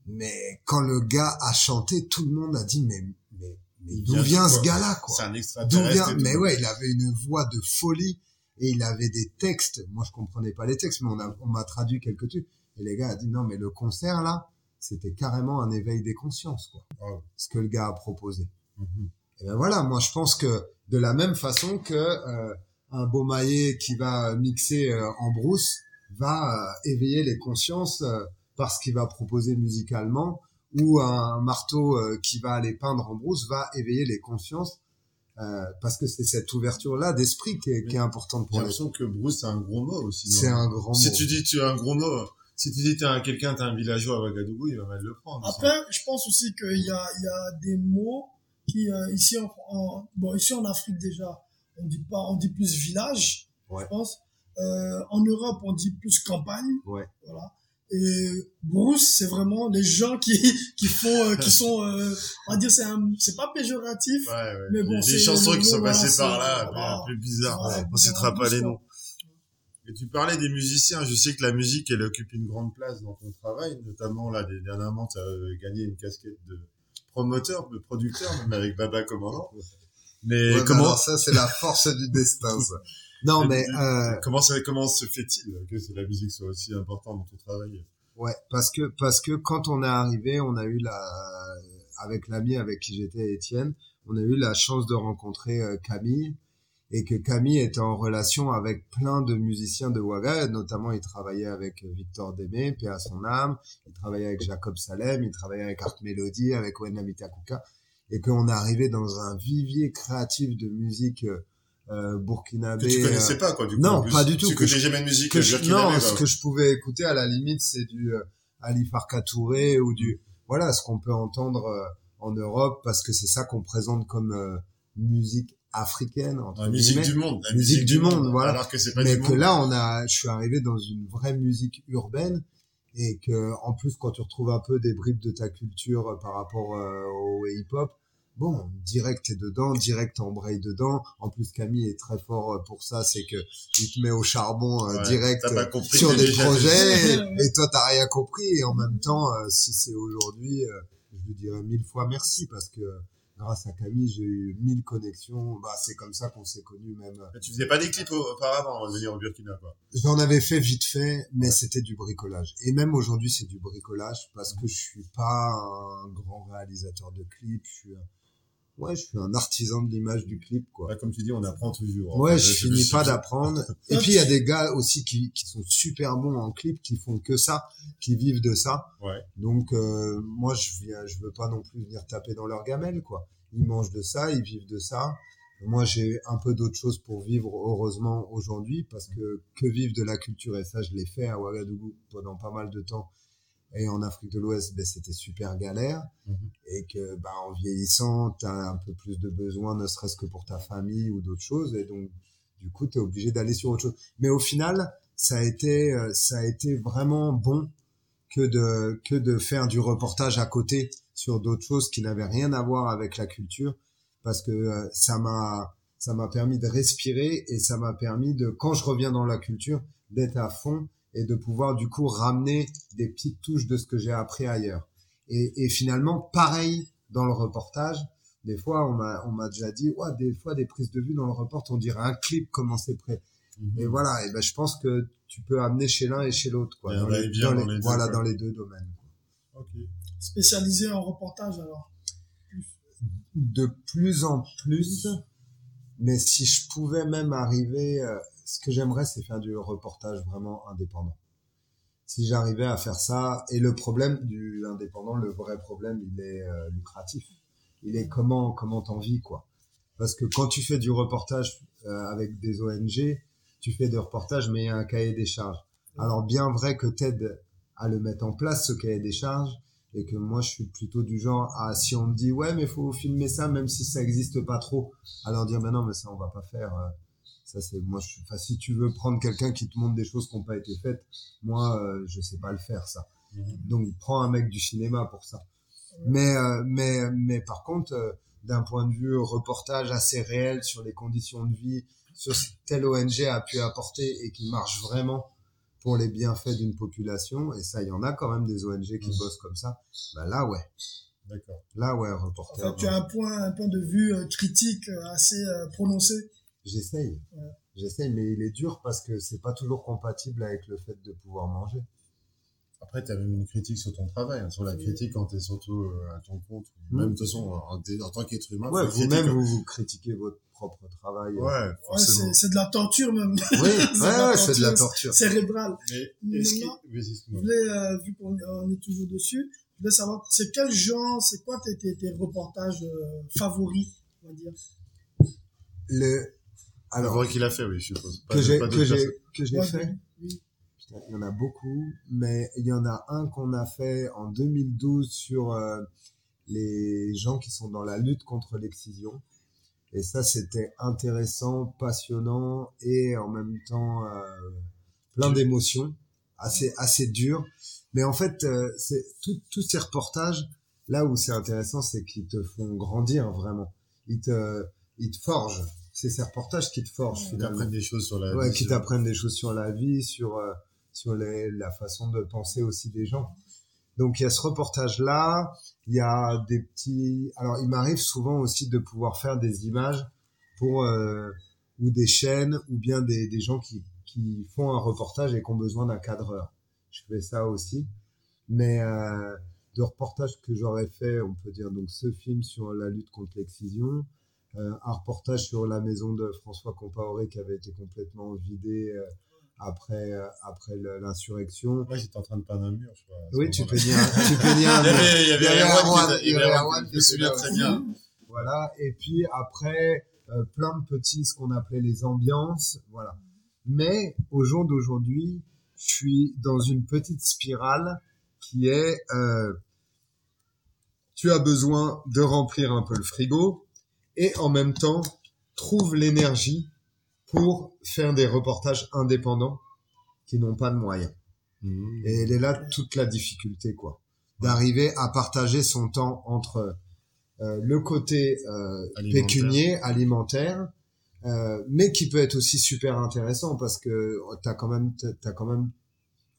Mais quand le gars a chanté, tout le monde a dit mais mais, mais Il d'où vient ce gars-là quoi? C'est un D'où extraterrestre. vient. Mais ouais, il avait une voix de folie et il avait des textes. Moi, je comprenais pas les textes, mais on m'a traduit quelques trucs. Et les gars a dit non, mais le concert là, c'était carrément un éveil des consciences quoi. Wow. Ce que le gars a proposé. Mhm. Et ben voilà, moi je pense que de la même façon que euh, un Beaumaillé qui va mixer euh, en brousse va euh, éveiller les consciences euh, par ce qu'il va proposer musicalement, ou un marteau qui va aller peindre en brousse va éveiller les consciences euh, parce que c'est cette ouverture-là d'esprit qui est, qui est importante J'ai pour les. l'impression que Bruce, c'est un gros mot aussi. non C'est un grand mot. Si tu dis tu as un gros mot, si tu dis t'es un quelqu'un, t'es un villageois à Ouagadougou, il va mal le prendre. Après, je pense aussi qu'il y a, il y a des mots qui, euh, ici en, en- bon, ici en Afrique déjà, on dit pas, on dit plus village, Ouais. je pense. Euh, en Europe, on dit plus campagne. Ouais. Voilà. Et brousse, c'est vraiment les gens qui, (laughs) qui font, euh, qui (laughs) sont, euh, on va dire, c'est c'est pas péjoratif. Ouais, ouais. Mais bon, Il y a c'est des chansons qui sont passées voilà, par là, voilà. un peu bizarres. Ouais, on citera bizarre, pas les noms. Et tu parlais des musiciens. Je sais que la musique, elle occupe une grande place dans ton travail, notamment là, dernièrement, tu as gagné une casquette de promoteur, de producteur, même avec Baba Commandant. Mais Ouais, mais comment, alors ça, c'est la force du destin. Ça. (laughs) Non, mais euh, comment ça, comment se fait-il que la musique soit aussi importante dans ton travail? Ouais, parce que parce que quand on est arrivé, on a eu la avec l'ami avec qui j'étais Étienne, on a eu la chance de rencontrer euh, Camille et que Camille était en relation avec plein de musiciens de Ouaga, notamment il travaillait avec Victor Démé, paix à son âme, il travaillait avec Jacob Salem, il travaillait avec Art Melody, avec Wenami Takuka et qu'on est arrivé dans un vivier créatif de musique euh, euh, burkinabé. Que tu euh, connaissais pas, quoi, du coup. non, plus. pas du tout, Tu que connais je- jamais de musique que je, burkinabé, non, ce que je pouvais écouter à la limite, c'est du euh, Ali Farka Touré ou du voilà ce qu'on peut entendre euh, en Europe parce que c'est ça qu'on présente comme euh, musique africaine entre La musique guillemets. du monde. La Musique du monde, voilà. Alors que c'est pas mais du que monde. là on a je suis arrivé dans une vraie musique urbaine et que en plus quand tu retrouves un peu des bribes de ta culture euh, par rapport euh, au hip-hop bon direct t'es dedans direct t'embrayes dedans en plus Camille est très fort euh, pour ça c'est que il te met au charbon euh, Ouais, direct euh, compris sur des projets et, et toi t'as rien compris et en même temps euh, si c'est aujourd'hui je lui dirais mille fois merci parce que grâce à Camille j'ai eu mille connexions bah c'est comme ça qu'on s'est connus même Mais Tu faisais pas des clips au- auparavant avant de venir au Burkina, quoi. J'en avais fait vite fait, mais Ouais. c'était du bricolage. Et même aujourd'hui, c'est du bricolage parce que je suis pas un grand réalisateur de clips. Je suis, un- ouais, je suis un artisan de l'image du clip, quoi. Ouais, comme tu dis, on apprend toujours. Ouais, je je- finis pas d'apprendre. (laughs) Et puis il y a des gars aussi qui, qui sont super bons en clip, qui font que ça, qui vivent de ça. Ouais. Donc euh, moi, je viens, je veux pas non plus venir taper dans leur gamelle, quoi. Ils mangent de ça, ils vivent de ça. Moi, j'ai un peu d'autres choses pour vivre, heureusement, aujourd'hui, parce que que vivre de la culture, et ça, je l'ai fait à Ouagadougou pendant pas mal de temps. Et en Afrique de l'Ouest, ben, c'était super galère. Mhm. Et que, ben, en vieillissant, tu as un peu plus de besoins, ne serait-ce que pour ta famille ou d'autres choses. Et donc, du coup, tu es obligé d'aller sur autre chose. Mais au final, ça a été, euh, ça a été vraiment bon que de, que de faire du reportage à côté sur d'autres choses qui n'avaient rien à voir avec la culture. Parce que euh, ça m'a, ça m'a permis de respirer et ça m'a permis de, quand je reviens dans la culture, d'être à fond et de pouvoir du coup ramener des petites touches de ce que j'ai appris ailleurs. Et, et finalement, pareil dans le reportage. Des fois, on m'a, déjà dit, ouais, des fois, des prises de vue dans le report, on dirait un clip comment c'est prêt. Mhm. Et voilà. Et ben, je pense que tu peux amener chez l'un et chez l'autre, quoi. Dans les, va-et-vient dans dans les- les deux, voilà, quoi. dans les deux domaines. Spécialisé en reportage, alors. De plus en plus, Mais si je pouvais même arriver, euh, ce que j'aimerais, c'est faire du reportage vraiment indépendant. Si j'arrivais à faire ça, et le problème du indépendant, le vrai problème, il est euh, lucratif. Il est comment comment t'en vis quoi. Parce que quand tu fais du reportage euh, avec des ONG, tu fais des reportages, mais il y a un cahier des charges. Alors bien vrai que t'aides à le mettre en place ce cahier des charges, et que moi je suis plutôt du genre à si on me dit ouais mais faut filmer ça même si ça existe pas trop alors dire mais non mais ça on va pas faire euh, ça c'est moi je enfin si tu veux prendre quelqu'un qui te montre des choses qui n'ont pas été faites moi euh, je sais pas le faire ça donc prends un mec du cinéma pour ça mais euh, mais mais par contre euh, d'un point de vue reportage assez réel sur les conditions de vie sur ce que telle ONG a pu apporter et qui marche vraiment pour les bienfaits d'une population, et ça, il y en a quand même des ONG qui Mhm. bossent comme ça, bah là, ouais. D'accord. Là, ouais, reporter. Tu as un point, un point de vue euh, critique assez prononcé. J'essaye. Ouais. J'essaye, mais il est dur parce que c'est pas toujours compatible avec le fait de pouvoir manger. Après, tu as même une critique sur ton travail, hein, sur la critique quand tu es surtout euh, à ton compte. Mm. Même de toute façon, en, en tant qu'être humain, Ouais, vous-même, vous, vous critiquez votre propre travail. Ouais, Ouais, forcément. c'est c'est de la torture même, Oui, (laughs) C'est ouais, de la ouais, c'est de la torture. (laughs) cérébrale. Mais est-ce Je voulais, euh, vu qu'on on est toujours dessus, je voulais savoir, c'est quel genre, c'est quoi tes, tes, tes reportages euh, favoris, on va dire? Le, alors, Alors, qu'il a fait, oui, je suppose. Pas que j'ai, que j'ai, que j'ai Ouais, fait. oui. Putain, il y en a beaucoup, mais il y en a un qu'on a fait en 2012 sur euh, les gens qui sont dans la lutte contre l'excision. Et ça, c'était intéressant, passionnant et en même temps euh, plein d'émotions, assez assez dur. Mais en fait, euh, c'est tout- tous ces reportages, là où c'est intéressant, c'est qu'ils te font grandir vraiment. Ils te ils te forgent. C'est ces reportages qui te forgent Qui t'apprennent des choses sur la ouais, vie, qui sur- t'apprennent des choses sur la vie, sur euh, sur les, la façon de penser aussi des gens. Donc il y a ce reportage là, il y a des petits. Alors il m'arrive souvent aussi de pouvoir faire des images pour euh, ou des chaînes ou bien des, des gens qui qui font un reportage et qui ont besoin d'un cadreur. Je fais ça aussi, mais euh, de reportages que j'aurais fait, on peut dire donc ce film sur la lutte contre l'excision, un reportage sur la maison de François Compaoré qui avait été complètement vidée euh, après euh, après l'insurrection. Moi, j'étais en train de peindre un mur, je crois. Oui, tu peignais un, tu (laughs) un Il y avait, il y avait, Il y avait Erwan il y avait Erwan qui me souviens très bien. Voilà. Et puis après, euh, plein de petits, ce qu'on appelait les ambiances. Voilà. Mais au jour d'aujourd'hui, je suis dans une petite spirale qui est, euh, tu as besoin de remplir un peu le frigo et en même temps, trouve l'énergie pour faire des reportages indépendants qui n'ont pas de moyens. Mhm. Et elle est là toute la difficulté, quoi. D'arriver à partager son temps entre euh, le côté euh, Alimentaire. pécunier, alimentaire, euh, mais qui peut être aussi super intéressant parce que t'as quand même, t'as quand même,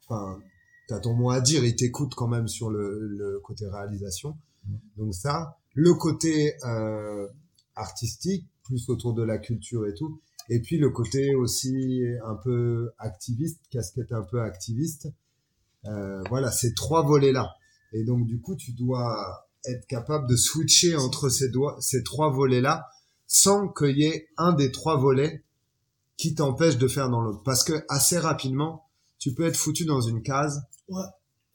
enfin, t'as ton mot à dire, il t'écoute quand même sur le, le côté réalisation. Mhm. Donc ça, le côté artistique, plus autour de la culture et tout, et puis le côté aussi un peu activiste, casquette un peu activiste. Euh, voilà, ces trois volets-là. Et donc du coup, tu dois être capable de switcher entre ces, ces trois volets-là sans qu'il y ait un des trois volets qui t'empêche de faire dans l'autre. Parce que assez rapidement, tu peux être foutu dans une case Ouais.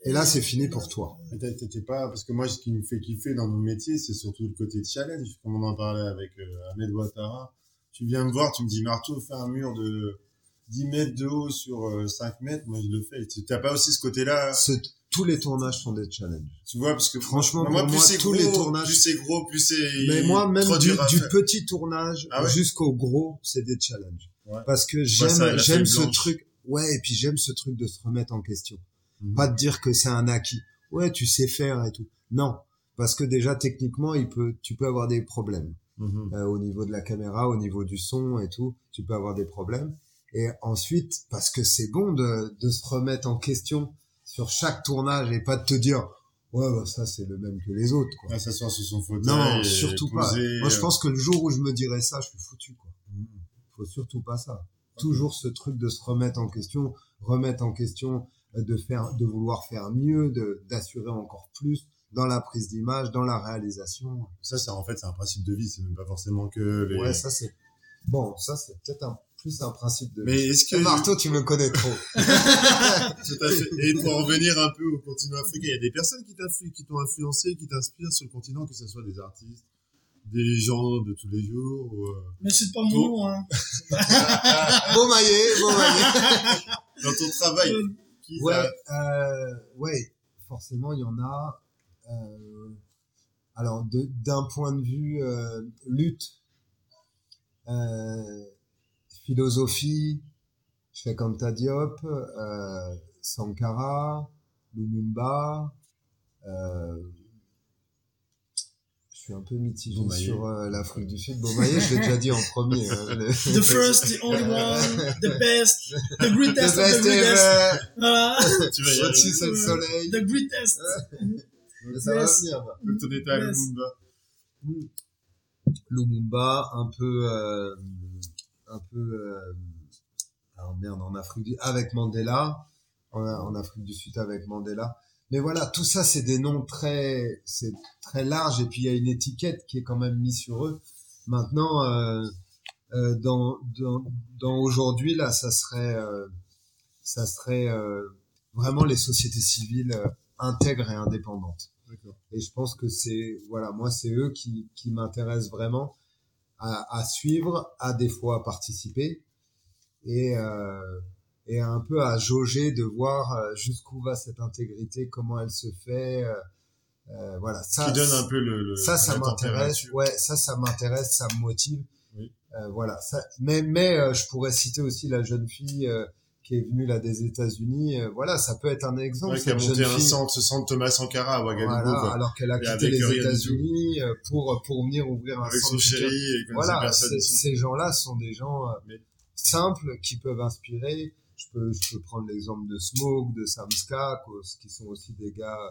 Et là, c'est fini pour toi. T'étais pas, parce que moi, ce qui me fait kiffer dans mon métier, c'est surtout le côté challenge, comme on en parlait avec euh, Ahmed Ouattara. Tu viens me voir, tu me dis, Marteau, fais un mur de 10 mètres de haut sur euh, 5 mètres, moi je le fais. Tu T'as pas aussi ce côté-là, tous les tournages sont des challenges. tu vois, parce que Franchement, moi, pour plus moi, c'est tous gros, les tournages- plus c'est gros, plus c'est Mais moi, même du, petit tournage Ah ouais? jusqu'au gros, c'est des challenges. Ouais. Parce que j'aime, j'aime ce truc. Ouais, et puis j'aime ce truc de se remettre en question. Mhm. Pas de dire que c'est un acquis. Ouais, tu sais faire et tout. Non. Parce que déjà, techniquement, il peut, tu peux avoir des problèmes. Mhm. Euh, au niveau de la caméra, au niveau du son et tout, tu peux avoir des problèmes. Et ensuite, parce que c'est bon de, de se remettre en question sur chaque tournage et pas de te dire, ouais, bah, ça c'est le même que les autres, quoi. À s'asseoir sur son fauteuil. Non, surtout pas. Moi, je euh, pense que le jour où je me dirais ça, je suis foutu, quoi. Mhm. Faut surtout pas ça. Toujours ce truc de se remettre en question, remettre en question, de faire, de vouloir faire mieux, de, d'assurer encore plus dans la prise d'image, dans la réalisation. Ça, c'est en fait, c'est un principe de vie. C'est même pas forcément que les. Ouais, ça c'est, Bon, ça c'est peut-être un plus un principe de. Mais est-ce que Eh, Marteau, tu me connais trop. (laughs) Tout à fait. Et pour en revenir un peu au continent africain, il y a des personnes qui t'ont influencé, qui t'inspirent sur le continent, que ce soit des artistes, des gens de tous les jours. Ou, euh, Mais c'est pas mon Bon. nom, hein. (laughs) Beau maillet, beau maillet. dans ton travail, qui Ouais, euh, ouais, forcément, il y en a. Euh, alors, d'un point de vue euh, lutte, euh, philosophie, je fais comme Diop, euh, Sankara, Lumumba. Euh, je suis un peu mitigé Beaumaillé. sur euh, l'Afrique du Sud. Beaumaillé, je l'ai déjà dit en premier. hein, le- (laughs) The first, the only one, the best, the The greatest of the best greatest. ever. Voilà. (laughs) tu vas y aller. C'est le soleil. The greatest. Ça va venir. Donc, t'en étais à Yes. Lumumba. Lumumba, un peu, euh, un peu, euh, alors merde, en Afrique du, avec Mandela, en, en Afrique du Sud avec Mandela. Mais voilà, tout ça, c'est des noms très, c'est très large et puis il y a une étiquette qui est quand même mise sur eux. Maintenant, euh, euh, dans, dans, dans aujourd'hui là, ça serait, euh, ça serait vraiment les sociétés civiles intègres et indépendantes. Et je pense que c'est, voilà, moi, c'est eux qui, qui m'intéressent vraiment à, à suivre, à des fois participer et, et un peu à jauger de voir euh, jusqu'où va cette intégrité, comment elle se fait. euh, euh, voilà, ça, Qui donne un peu le, le ça, ça m'intéresse. Ouais, ça, ça m'intéresse, ça me motive. Oui. Euh, voilà. Ça, mais, mais euh, je pourrais citer aussi la jeune fille qui est venue là des États-Unis. Voilà, ça peut être un exemple. Ouais, qui a monté jeune un fille. centre, ce centre Thomas Sankara à Ouagadougou, Voilà, alors qu'elle a quitté les. États-Unis pour pour venir ouvrir un avec son chéri et Voilà, ces gens-là sont des gens Mais- simples qui peuvent inspirer. Je peux je peux prendre l'exemple de Smoke, de Samska, qui sont aussi des gars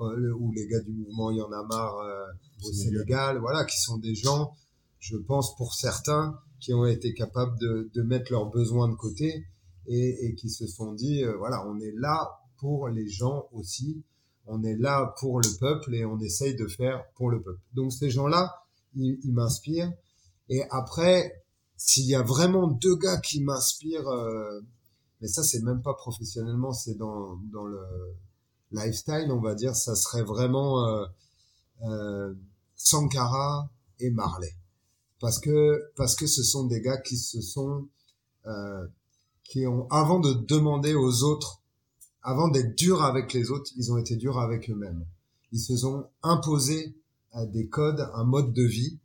ou les gars du mouvement Il y en a marre euh, au Sénégal. Sénégal, voilà, qui sont des gens, je pense pour certains, qui ont été capables de, de mettre leurs besoins de côté et, et qui se sont dit, euh, voilà, on est là pour les gens aussi, on est là pour le peuple et on essaye de faire pour le peuple. Donc ces gens-là, ils, ils m'inspirent. Et après, s'il y a vraiment deux gars qui m'inspirent, euh, mais ça c'est même pas professionnellement, c'est dans, dans le lifestyle, on va dire, ça serait vraiment euh, euh, Sankara et Marley. Parce que, parce que ce sont des gars qui se sont, euh, qui ont, avant de demander aux autres, avant d'être durs avec les autres, ils ont été durs avec eux-mêmes. Ils se sont imposés à des codes, un mode de vie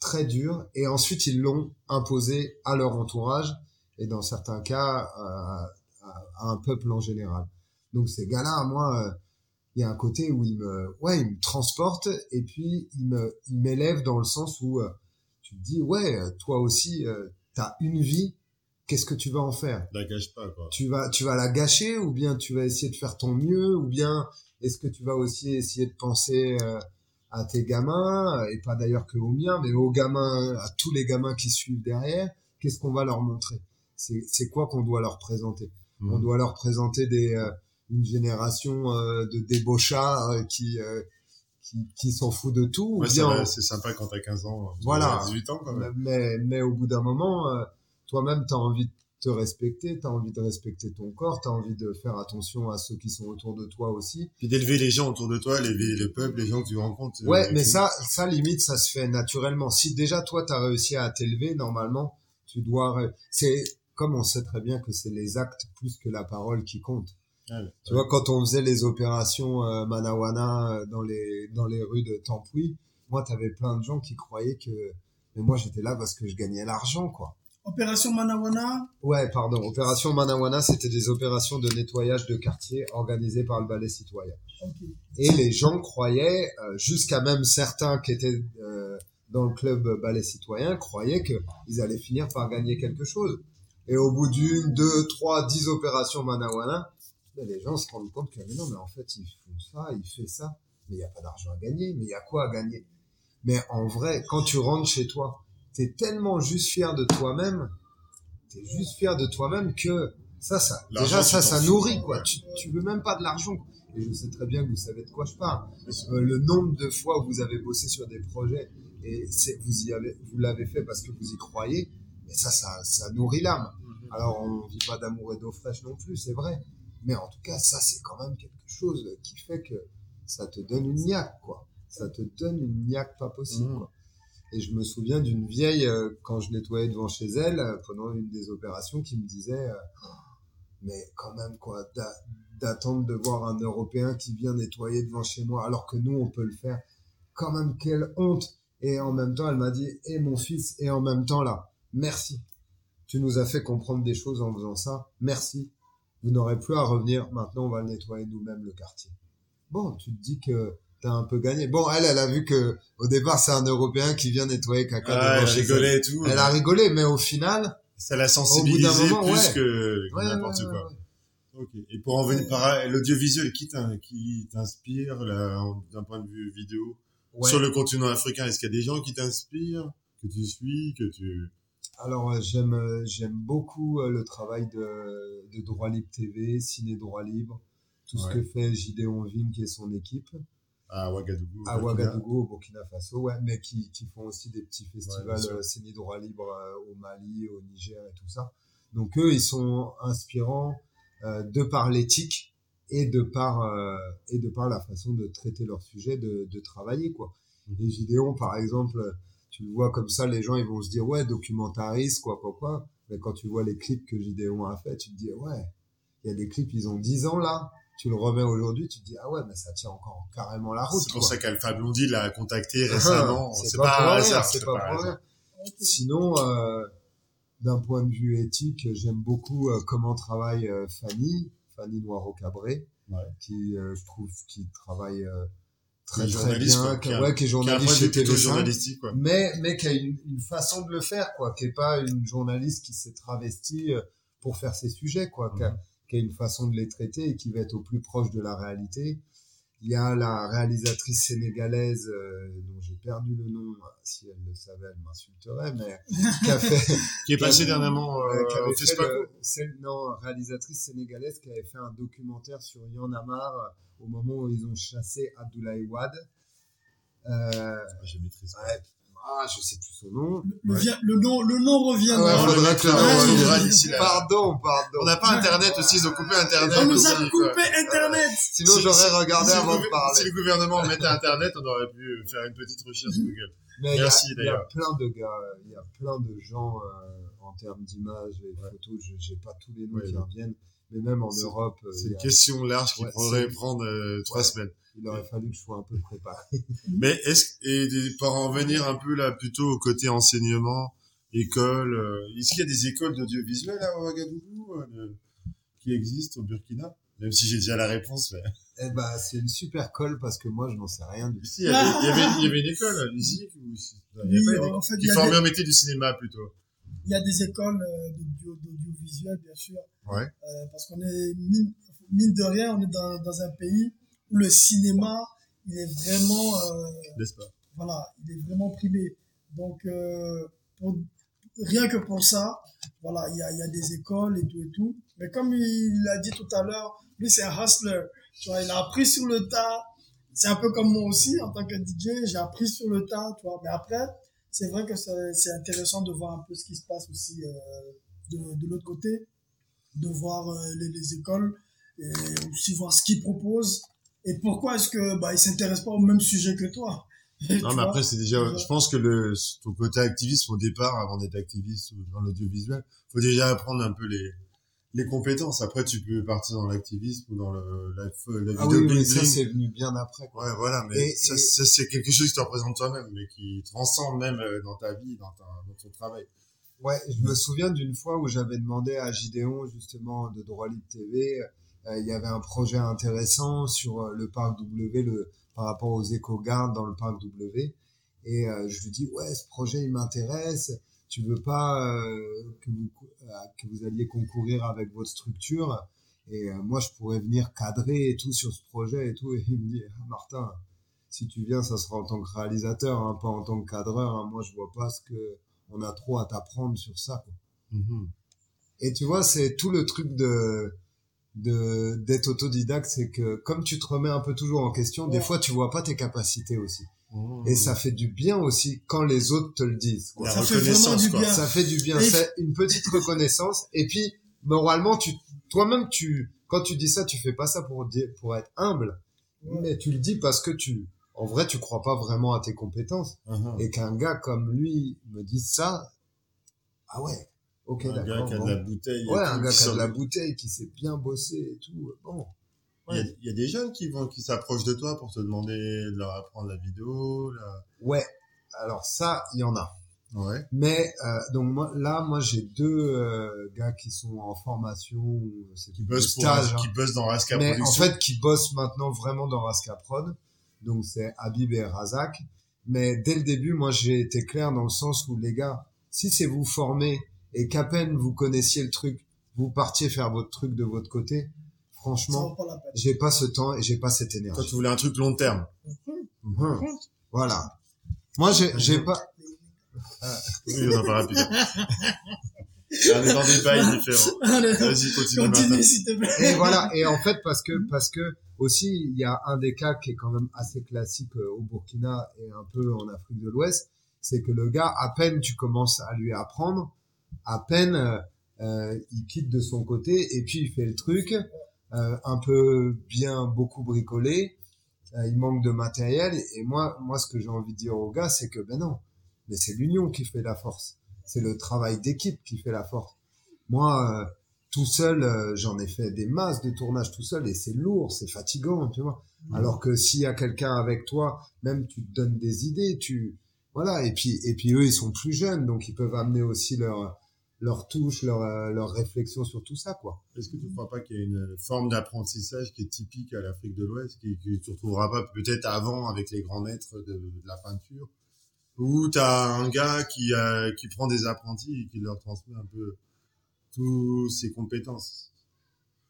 très dur, et ensuite ils l'ont imposé à leur entourage, et dans certains cas, à, à- à un peuple en général. Donc ces gars-là, moi, euh, il y a un côté où ils me, ouais, ils me transportent, et puis ils me, ils m'élèvent dans le sens où euh, tu te dis, ouais, toi aussi, euh, t'as une vie, qu'est-ce que tu vas en faire? La gâche pas, quoi. tu vas tu vas la gâcher ou bien tu vas essayer de faire ton mieux ou bien est-ce que tu vas aussi essayer de penser euh, à tes gamins et pas d'ailleurs que aux miens mais aux gamins à tous les gamins qui suivent derrière? Qu'est-ce qu'on va leur montrer? C'est c'est quoi qu'on doit leur présenter? On Mhm. doit leur présenter des euh, une génération euh, de débauchards euh, qui euh, qui, qui s'en fout de tout Ouais, c'est sympa quand t'as 15 ans. Voilà. 18 ans, quand même. mais, mais au bout d'un moment, euh, toi-même, tu as envie de te respecter, tu as envie de respecter ton corps, tu as envie de faire attention à ceux qui sont autour de toi aussi. Puis d'élever les gens autour de toi, l'élever le peuple, les gens que tu rencontres. Ouais, euh, mais ça, ça limite, ça se fait naturellement. Si déjà toi, tu as réussi à t'élever, normalement, tu dois... C'est comme on sait très bien que c'est les actes plus que la parole qui compte. Ah ouais. Tu vois, quand on faisait les opérations euh, Manawana euh, dans les dans les rues de Tampoui, moi, t'avais plein de gens qui croyaient que mais moi j'étais là parce que je gagnais l'argent, quoi. Opération Manawana? Ouais, pardon. Opération Manawana, c'était des opérations de nettoyage de quartier organisées par le ballet citoyen. Et les gens croyaient, euh, jusqu'à même certains qui étaient euh, dans le club ballet citoyen, croyaient qu'ils allaient finir par gagner quelque chose. Et au bout d'une, deux, trois, dix opérations Manawana, ben, les gens se rendent compte que mais non, mais en fait, ils font ça, ils font ça, mais il n'y a pas d'argent à gagner, mais il y a quoi à gagner? Mais en vrai, quand tu rentres chez toi, t'es tellement juste fier de toi-même, t'es juste fier de toi-même que ça, ça, déjà tu ça, ça nourrit quoi. Ouais. Tu, tu veux même pas de l'argent. Et je sais très bien que vous savez de quoi je parle. Euh, le nombre de fois où vous avez bossé sur des projets et c'est, vous y avez, vous l'avez fait parce que vous y croyez. Et ça, ça, ça nourrit l'âme. Alors, on vit pas d'amour et d'eau fraîche non plus, c'est vrai. Mais en tout cas, ça, c'est quand même quelque chose qui fait que ça te donne une niaque, quoi. Ça te donne une niaque pas possible, Mhm. quoi. Et je me souviens d'une vieille, euh, quand je nettoyais devant chez elle, euh, pendant une des opérations, qui me disait, euh, mais quand même, quoi, d'a- d'attendre de voir un Européen qui vient nettoyer devant chez moi, alors que nous, on peut le faire. Quand même, quelle honte. Et en même temps, elle m'a dit, et mon fils, et en même temps, là, merci. Tu nous as fait comprendre des choses en faisant ça. Merci. Vous n'aurez plus à revenir. Maintenant, on va le nettoyer nous-mêmes, le quartier. Bon, tu te dis que t'as un peu gagné. Bon, elle, elle a vu que, au départ, c'est un Européen qui vient nettoyer caca Ah, elle. rigolais et tout. Elle a rigolé, mais au final, Ça l'a sensibilisé moment, plus ouais. que, que ouais, n'importe ouais, quoi. Et pour en venir par l'audiovisuel, qui t'in- qui t'inspire d'un point de vue vidéo? Sur le continent africain Est-ce qu'il y a des gens qui t'inspirent, que tu suis, que tu Alors euh, j'aime euh, j'aime beaucoup euh, le travail de, de Droit Libre TV, Ciné Droit Libre, tout ce que fait Gideon Vink et son équipe à Ouagadougou à au Burkina Ouagadougou au Burkina Faso, ouais, mais qui, qui font aussi des petits festivals Ciné Droit Libre au Mali, au Niger et tout ça. Donc eux ils sont inspirants euh, de par l'éthique et de par euh, et de par la façon de traiter leur sujet, de, de travailler quoi. Mhm. Et Gideon par exemple, tu le vois comme ça, les gens ils vont se dire ouais documentariste quoi quoi quoi. Mais quand tu vois les clips que Gideon a fait, tu te dis ouais, il y a des clips ils ont 10 ans là. Tu le remets aujourd'hui, tu te dis ah ouais mais ça tient encore carrément la route. C'est pour quoi. ça qu'Alpha Blondie l'a contacté récemment. c'est pas, pas, rien, hasard, c'est pas rien. Sinon, euh, d'un point de vue éthique, j'aime beaucoup euh, comment travaille euh, Fanny, Fanny Noiro-Cabré, Ouais. qui, euh, je trouve, qui travaille euh, très très bien, qui, ouais, qui est journaliste point de chez vue plutôt TV5, journalistique, quoi. mais mais qui a une, une façon de le faire, quoi, qui est pas une journaliste qui s'est travestie euh, pour faire ses sujets, quoi, qui, a, Mhm. qui a une façon de les traiter et qui va être au plus proche de la réalité. Il y a la réalisatrice sénégalaise euh, dont j'ai perdu le nom. Si elle le savait, elle m'insulterait, mais qui a fait, (laughs) Qui est passé dernièrement euh, euh, qui avait au fait FESPACO. le- celle- non, réalisatrice sénégalaise qui avait fait un documentaire sur Yann Amar euh, au moment où ils ont chassé Abdoulaye Wade. Euh, Ah, Je maîtrise. ouais, ah, je sais plus son nom. Le, Ouais. vient- le nom, le nom revient. Ah ouais, on le on là. Pardon, pardon. On n'a pas internet aussi, ils ont coupé internet. On nous a coupé Internet. Sinon, Si- j'aurais si- regardé si avant de parler. Si le gouvernement mettait internet, on aurait pu faire une petite recherche Google. Mais il y a- Merci, il y, a d'ailleurs. plein de gars, il y a plein de gens euh, en termes d'images et photos. Je j'ai pas tous les noms Ouais, qui reviennent, mais même en C'est- Europe, euh, C'est une a- question large qui Ouais, pourrait prendre euh, trois Ouais. semaines. Il aurait fallu que je sois un peu préparé. (laughs) Mais est-ce et pour en venir un peu là plutôt au côté enseignement, école, euh, est-ce qu'il y a des écoles d'audiovisuel à Ouagadougou euh, qui existent au Burkina? Même si j'ai déjà la réponse, mais (laughs) Eh ben, c'est une super colle parce que moi, je n'en sais rien du tout. si, il y avait, il y avait, il y avait une école à musique ou si- non, il y Oui, avait en fait, qui formait au métier du cinéma plutôt. Il y a des écoles euh, d'audio- d'audiovisuel, bien sûr. Ouais. Euh, parce qu'on est, mine, mine de rien, on est dans, dans un pays où le cinéma, il est vraiment, euh, voilà, il est vraiment primé. Donc, euh, pour, rien que pour ça, voilà, il y a, il y a des écoles et tout et tout. Mais comme il l'a dit tout à l'heure, lui, c'est un hustler. Tu vois, il a appris sur le tas. C'est un peu comme moi aussi, en tant que DJ, j'ai appris sur le tas, tu vois. Mais après, c'est vrai que c'est c'est intéressant de voir un peu ce qui se passe aussi euh, de, de l'autre côté, de voir euh, les, les écoles et aussi voir ce qu'ils proposent et pourquoi est-ce que bah ils s'intéressent pas au même sujet que toi? (laughs) Non, mais après, c'est déjà, je pense que le, ton côté activiste au départ, avant d'être activiste dans l'audiovisuel, faut déjà apprendre un peu les, les compétences. Après, tu peux partir dans l'activisme ou dans le, la, la Ah vidéo oui, mais ça, c'est venu bien après. quoi. Ouais, voilà, mais Et- ça, et- ça, c'est quelque chose qui te représente toi-même, mais qui transcende même euh, dans ta vie, dans, ta, dans ton travail. Ouais, je me souviens d'une fois où j'avais demandé à Gideon, justement, de Droit Libre TV, euh, il y avait un projet intéressant sur euh, le parc W, le, par rapport aux éco-gardes dans le parc W. Et euh, je lui dis, ouais, ce projet, il m'intéresse. Tu veux pas euh, que, vous, euh, que vous alliez concourir avec votre structure? Et euh, moi, je pourrais venir cadrer et tout sur ce projet et tout. Et il me dit, ah, Martin, si tu viens, ça sera en tant que réalisateur, hein, pas en tant que cadreur. hein. Moi, je vois pas ce que on a trop à t'apprendre sur ça. Quoi. Mhm. Et tu vois, c'est tout le truc de de d'être autodidacte, c'est que comme tu te remets un peu toujours en question, des fois tu vois pas tes capacités aussi. Mmh. Et ça fait du bien aussi quand les autres te le disent. quoi. La Ça fait vraiment reconnaissance, du quoi. bien. Ça fait du bien. C'est une petite reconnaissance. Et puis, moralement, tu, toi-même, tu, quand tu dis ça, tu fais pas ça pour dire, pour être humble. Mais tu le dis parce que tu, en vrai, tu crois pas vraiment à tes compétences. Mhm. Et qu'un gars comme lui me dise ça, ah ouais, ok, un gars qui a de la bouteille. Ouais, un gars qui a de la bouteille, qui sait bien bosser et tout. Bon. Il y, a, il y a des jeunes qui vont, qui s'approchent de toi pour te demander de leur apprendre la vidéo, la... Ouais. Alors ça, il y en a. Ouais. Mais euh, donc moi, là, moi j'ai deux euh, gars qui sont en formation, c'est Qui bossent pour, hein. qui bossent dans Raska mais en fait qui bossent maintenant vraiment dans Raska Prod. Donc c'est Habib et Razak. Mais dès le début, moi j'ai été clair dans le sens où les gars, si c'est vous former et qu'à peine vous connaissiez le truc, vous partiez faire votre truc de votre côté, franchement, j'ai pas ce temps et j'ai pas cette Toi, énergie. tu voulais un truc long terme. Mhm. Voilà. Moi j'ai j'ai pas Oui, on en parlera plus tard. On est dans des bails différents. Vas-y, continue, continue s'il te plaît. et voilà et en fait parce que parce que aussi il y a un des cas qui est quand même assez classique euh, au Burkina et un peu en Afrique de l'Ouest c'est que le gars à peine tu commences à lui apprendre à peine euh, euh, il quitte de son côté et puis il fait le truc euh, un peu bien beaucoup bricolé euh, il manque de matériel et, moi moi ce que j'ai envie de dire aux gars c'est que ben non mais c'est l'union qui fait la force c'est le travail d'équipe qui fait la force moi euh, tout seul, euh, j'en ai fait des masses de tournage tout seul et c'est lourd, c'est fatigant, tu vois. Alors que s'il y a quelqu'un avec toi, même tu te donnes des idées, tu voilà. Et puis et puis eux, ils sont plus jeunes, donc ils peuvent amener aussi leur leur touche, leur euh, leur réflexion sur tout ça, quoi. Est-ce que tu ne crois pas qu'il y a une forme d'apprentissage qui est typique à l'Afrique de l'Ouest, qui, que tu retrouveras pas peut-être avant avec les grands maîtres de, de la peinture, où tu as un gars qui, euh, qui prend des apprentis et qui leur transmet un peu toutes ses compétences?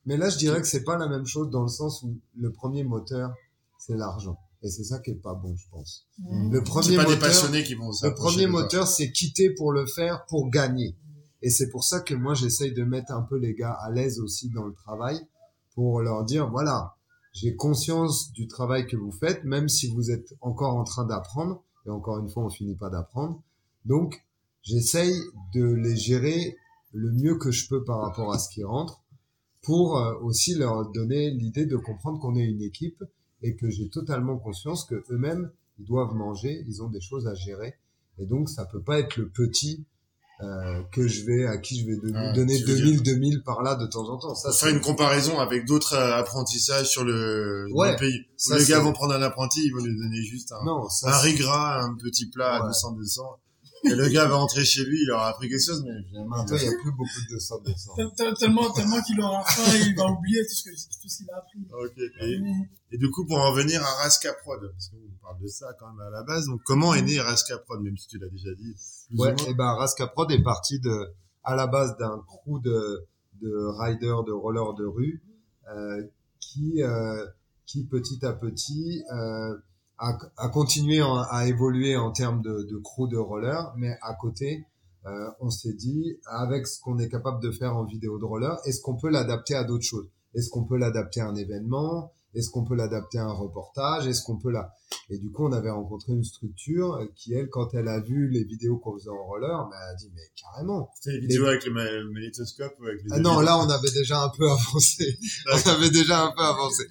Mais là, je dirais que c'est pas la même chose dans le sens où le premier moteur, c'est l'argent. Et c'est ça qui est pas bon, je pense. Mhm. Le C'est premier pas des passionnés qui vont Le premier moteur, c'est quitter pour le faire, pour gagner. Et c'est pour ça que moi, j'essaye de mettre un peu les gars à l'aise aussi dans le travail, pour leur dire, voilà, j'ai conscience du travail que vous faites, même si vous êtes encore en train d'apprendre. Et encore une fois, on finit pas d'apprendre. Donc, j'essaye de les gérer le mieux que je peux par rapport à ce qui rentre, pour euh, aussi leur donner l'idée de comprendre qu'on est une équipe et que j'ai totalement conscience que eux-mêmes ils doivent manger, ils ont des choses à gérer et donc ça peut pas être le petit euh, que je vais à qui je vais de- Ah, donner tu veux 2000 2000 par là de temps en temps. Ça faire une comparaison avec d'autres euh, apprentissages sur le, Ouais, le pays. Ça, les gars vont prendre un apprenti, ils vont lui donner juste un, non, ça un riz gras, un petit plat à Ouais. 200 200. Et le gars va rentrer chez lui, il aura appris quelque chose, mais finalement, maintenant il y a plus beaucoup de 200 200. Tel- tel- Tellement, tellement qu'il aura faim, il va oublier tout ce qu'il a appris. Ok. Et, Mhm. et du coup, pour en venir à Raska Prod, parce qu'on parle de ça quand même à la base, donc comment est né Raska Prod, même si tu l'as déjà dit Ouais, et ben Raska Prod est parti de à la base d'un crew de de riders de rollers de rue euh, qui euh, qui petit à petit euh, continué en- à évoluer en termes de, de crew de roller, mais à côté euh, on s'est dit avec ce qu'on est capable de faire en vidéo de roller, est-ce qu'on peut l'adapter à d'autres choses? Est-ce qu'on peut l'adapter à un événement? Est-ce qu'on peut l'adapter à un reportage? Est-ce qu'on peut la et du coup, on avait rencontré une structure qui, elle, quand elle a vu les vidéos qu'on faisait en roller, bah, elle a dit, mais carrément. C'était les vidéos avec le, ma- le magnétoscope ou avec les Ah non, là, on avait déjà un peu (laughs) avancé. on avait déjà un peu avancé.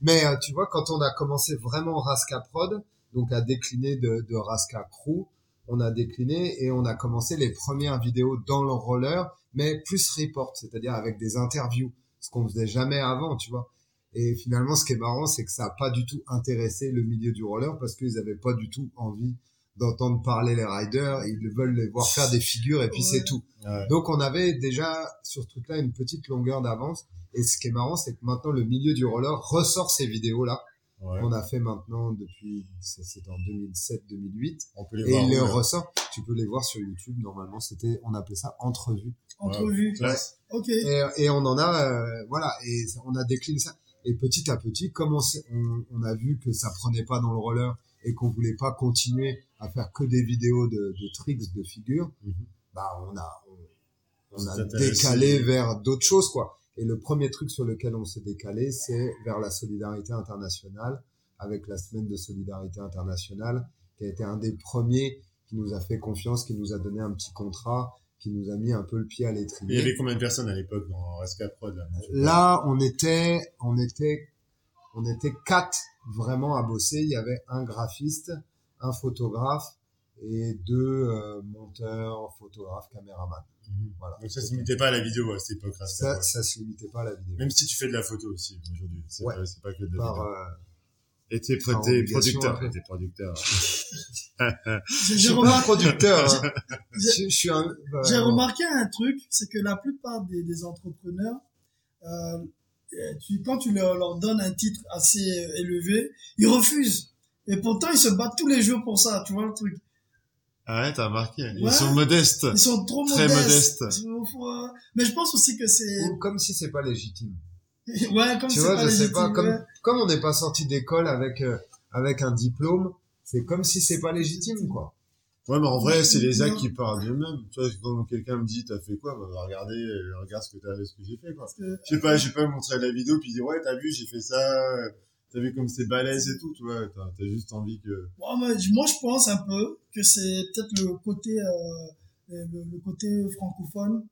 Mais euh, tu vois, quand on a commencé vraiment Raska Prod, donc à décliner de, de Raska Crew, on a décliné et on a commencé les premières vidéos dans le roller, mais plus report, c'est-à-dire avec des interviews, ce qu'on faisait jamais avant, tu vois. Et finalement, ce qui est marrant, c'est que ça a pas du tout intéressé le milieu du roller parce qu'ils avaient pas du tout envie d'entendre parler les riders. Ils veulent les voir faire des figures et puis Ouais. c'est tout. Ouais. Donc on avait déjà sur ce truc-là une petite longueur d'avance. Et ce qui est marrant, c'est que maintenant le milieu du roller ressort ces vidéos-là. Ouais. On a fait maintenant depuis, c'est en 2007-2008. On peut les Et voir. il les ressort. Tu peux les voir sur YouTube. Normalement, c'était, on appelait ça entrevue. Entrevue. Classe. Ok. Et, et on en a, euh, voilà, et on a décliné ça. Et petit à petit, comme on, s'est- on, on a vu que ça prenait pas dans le roller et qu'on voulait pas continuer à faire que des vidéos de, de tricks, de figures, Mhm. bah on a, on, on a décalé vers d'autres choses, quoi. Et le premier truc sur lequel on s'est décalé, c'est vers la solidarité internationale, avec la semaine de solidarité internationale qui a été un des premiers qui nous a fait confiance, qui nous a donné un petit contrat, qui nous a mis un peu le pied à Il y l'étrier. avait combien de personnes à l'époque dans Rasca Prod là Là, on était, on était, on était quatre vraiment à bosser. Il y avait un graphiste, un photographe et deux euh, monteurs, photographes, caméramans. Mhm. Voilà. Donc ça se limitait pas à la vidéo à cette époque Ça, se limitait pas à la vidéo. Même si tu fais de la photo aussi aujourd'hui, c'est Ouais. pas, c'est pas que de la Par, vidéo. euh, Et t'es, (laughs) producteur, t'es producteur. J'ai je j'ai suis pas remarqué, producteur. je, je suis un. j'ai remarqué un truc, c'est que la plupart des, des entrepreneurs, euh, tu, quand tu leur, leur donnes un titre assez élevé, ils refusent. Et pourtant, ils se battent tous les jours pour ça, tu vois le truc. Ah ouais, t'as remarqué. Ils Ouais. sont modestes. Ils sont trop Très modestes. faut- Mais je pense aussi que c'est, ou comme si c'est pas légitime. (laughs) ouais, comme tu c'est vois, pas je sais légitime, pas, comme, ouais. comme on n'est pas sorti d'école avec, euh, avec un diplôme, c'est comme si c'est pas légitime, quoi. Ouais, mais en vrai, c'est les actes qui parlent d'eux-mêmes. Tu vois, quand quelqu'un me dit, t'as fait quoi? Bah, va regarder, euh, regarde ce que t'as, ce que j'ai fait, quoi. Je sais pas, j'ai pas montré la vidéo puis dire, ouais, t'as vu, j'ai fait ça, euh, t'as vu comme c'est balèze et tout, tu vois, t'as, t'as juste envie que, Moi, je- moi, je pense un peu que c'est peut-être le côté, euh, le, le côté francophone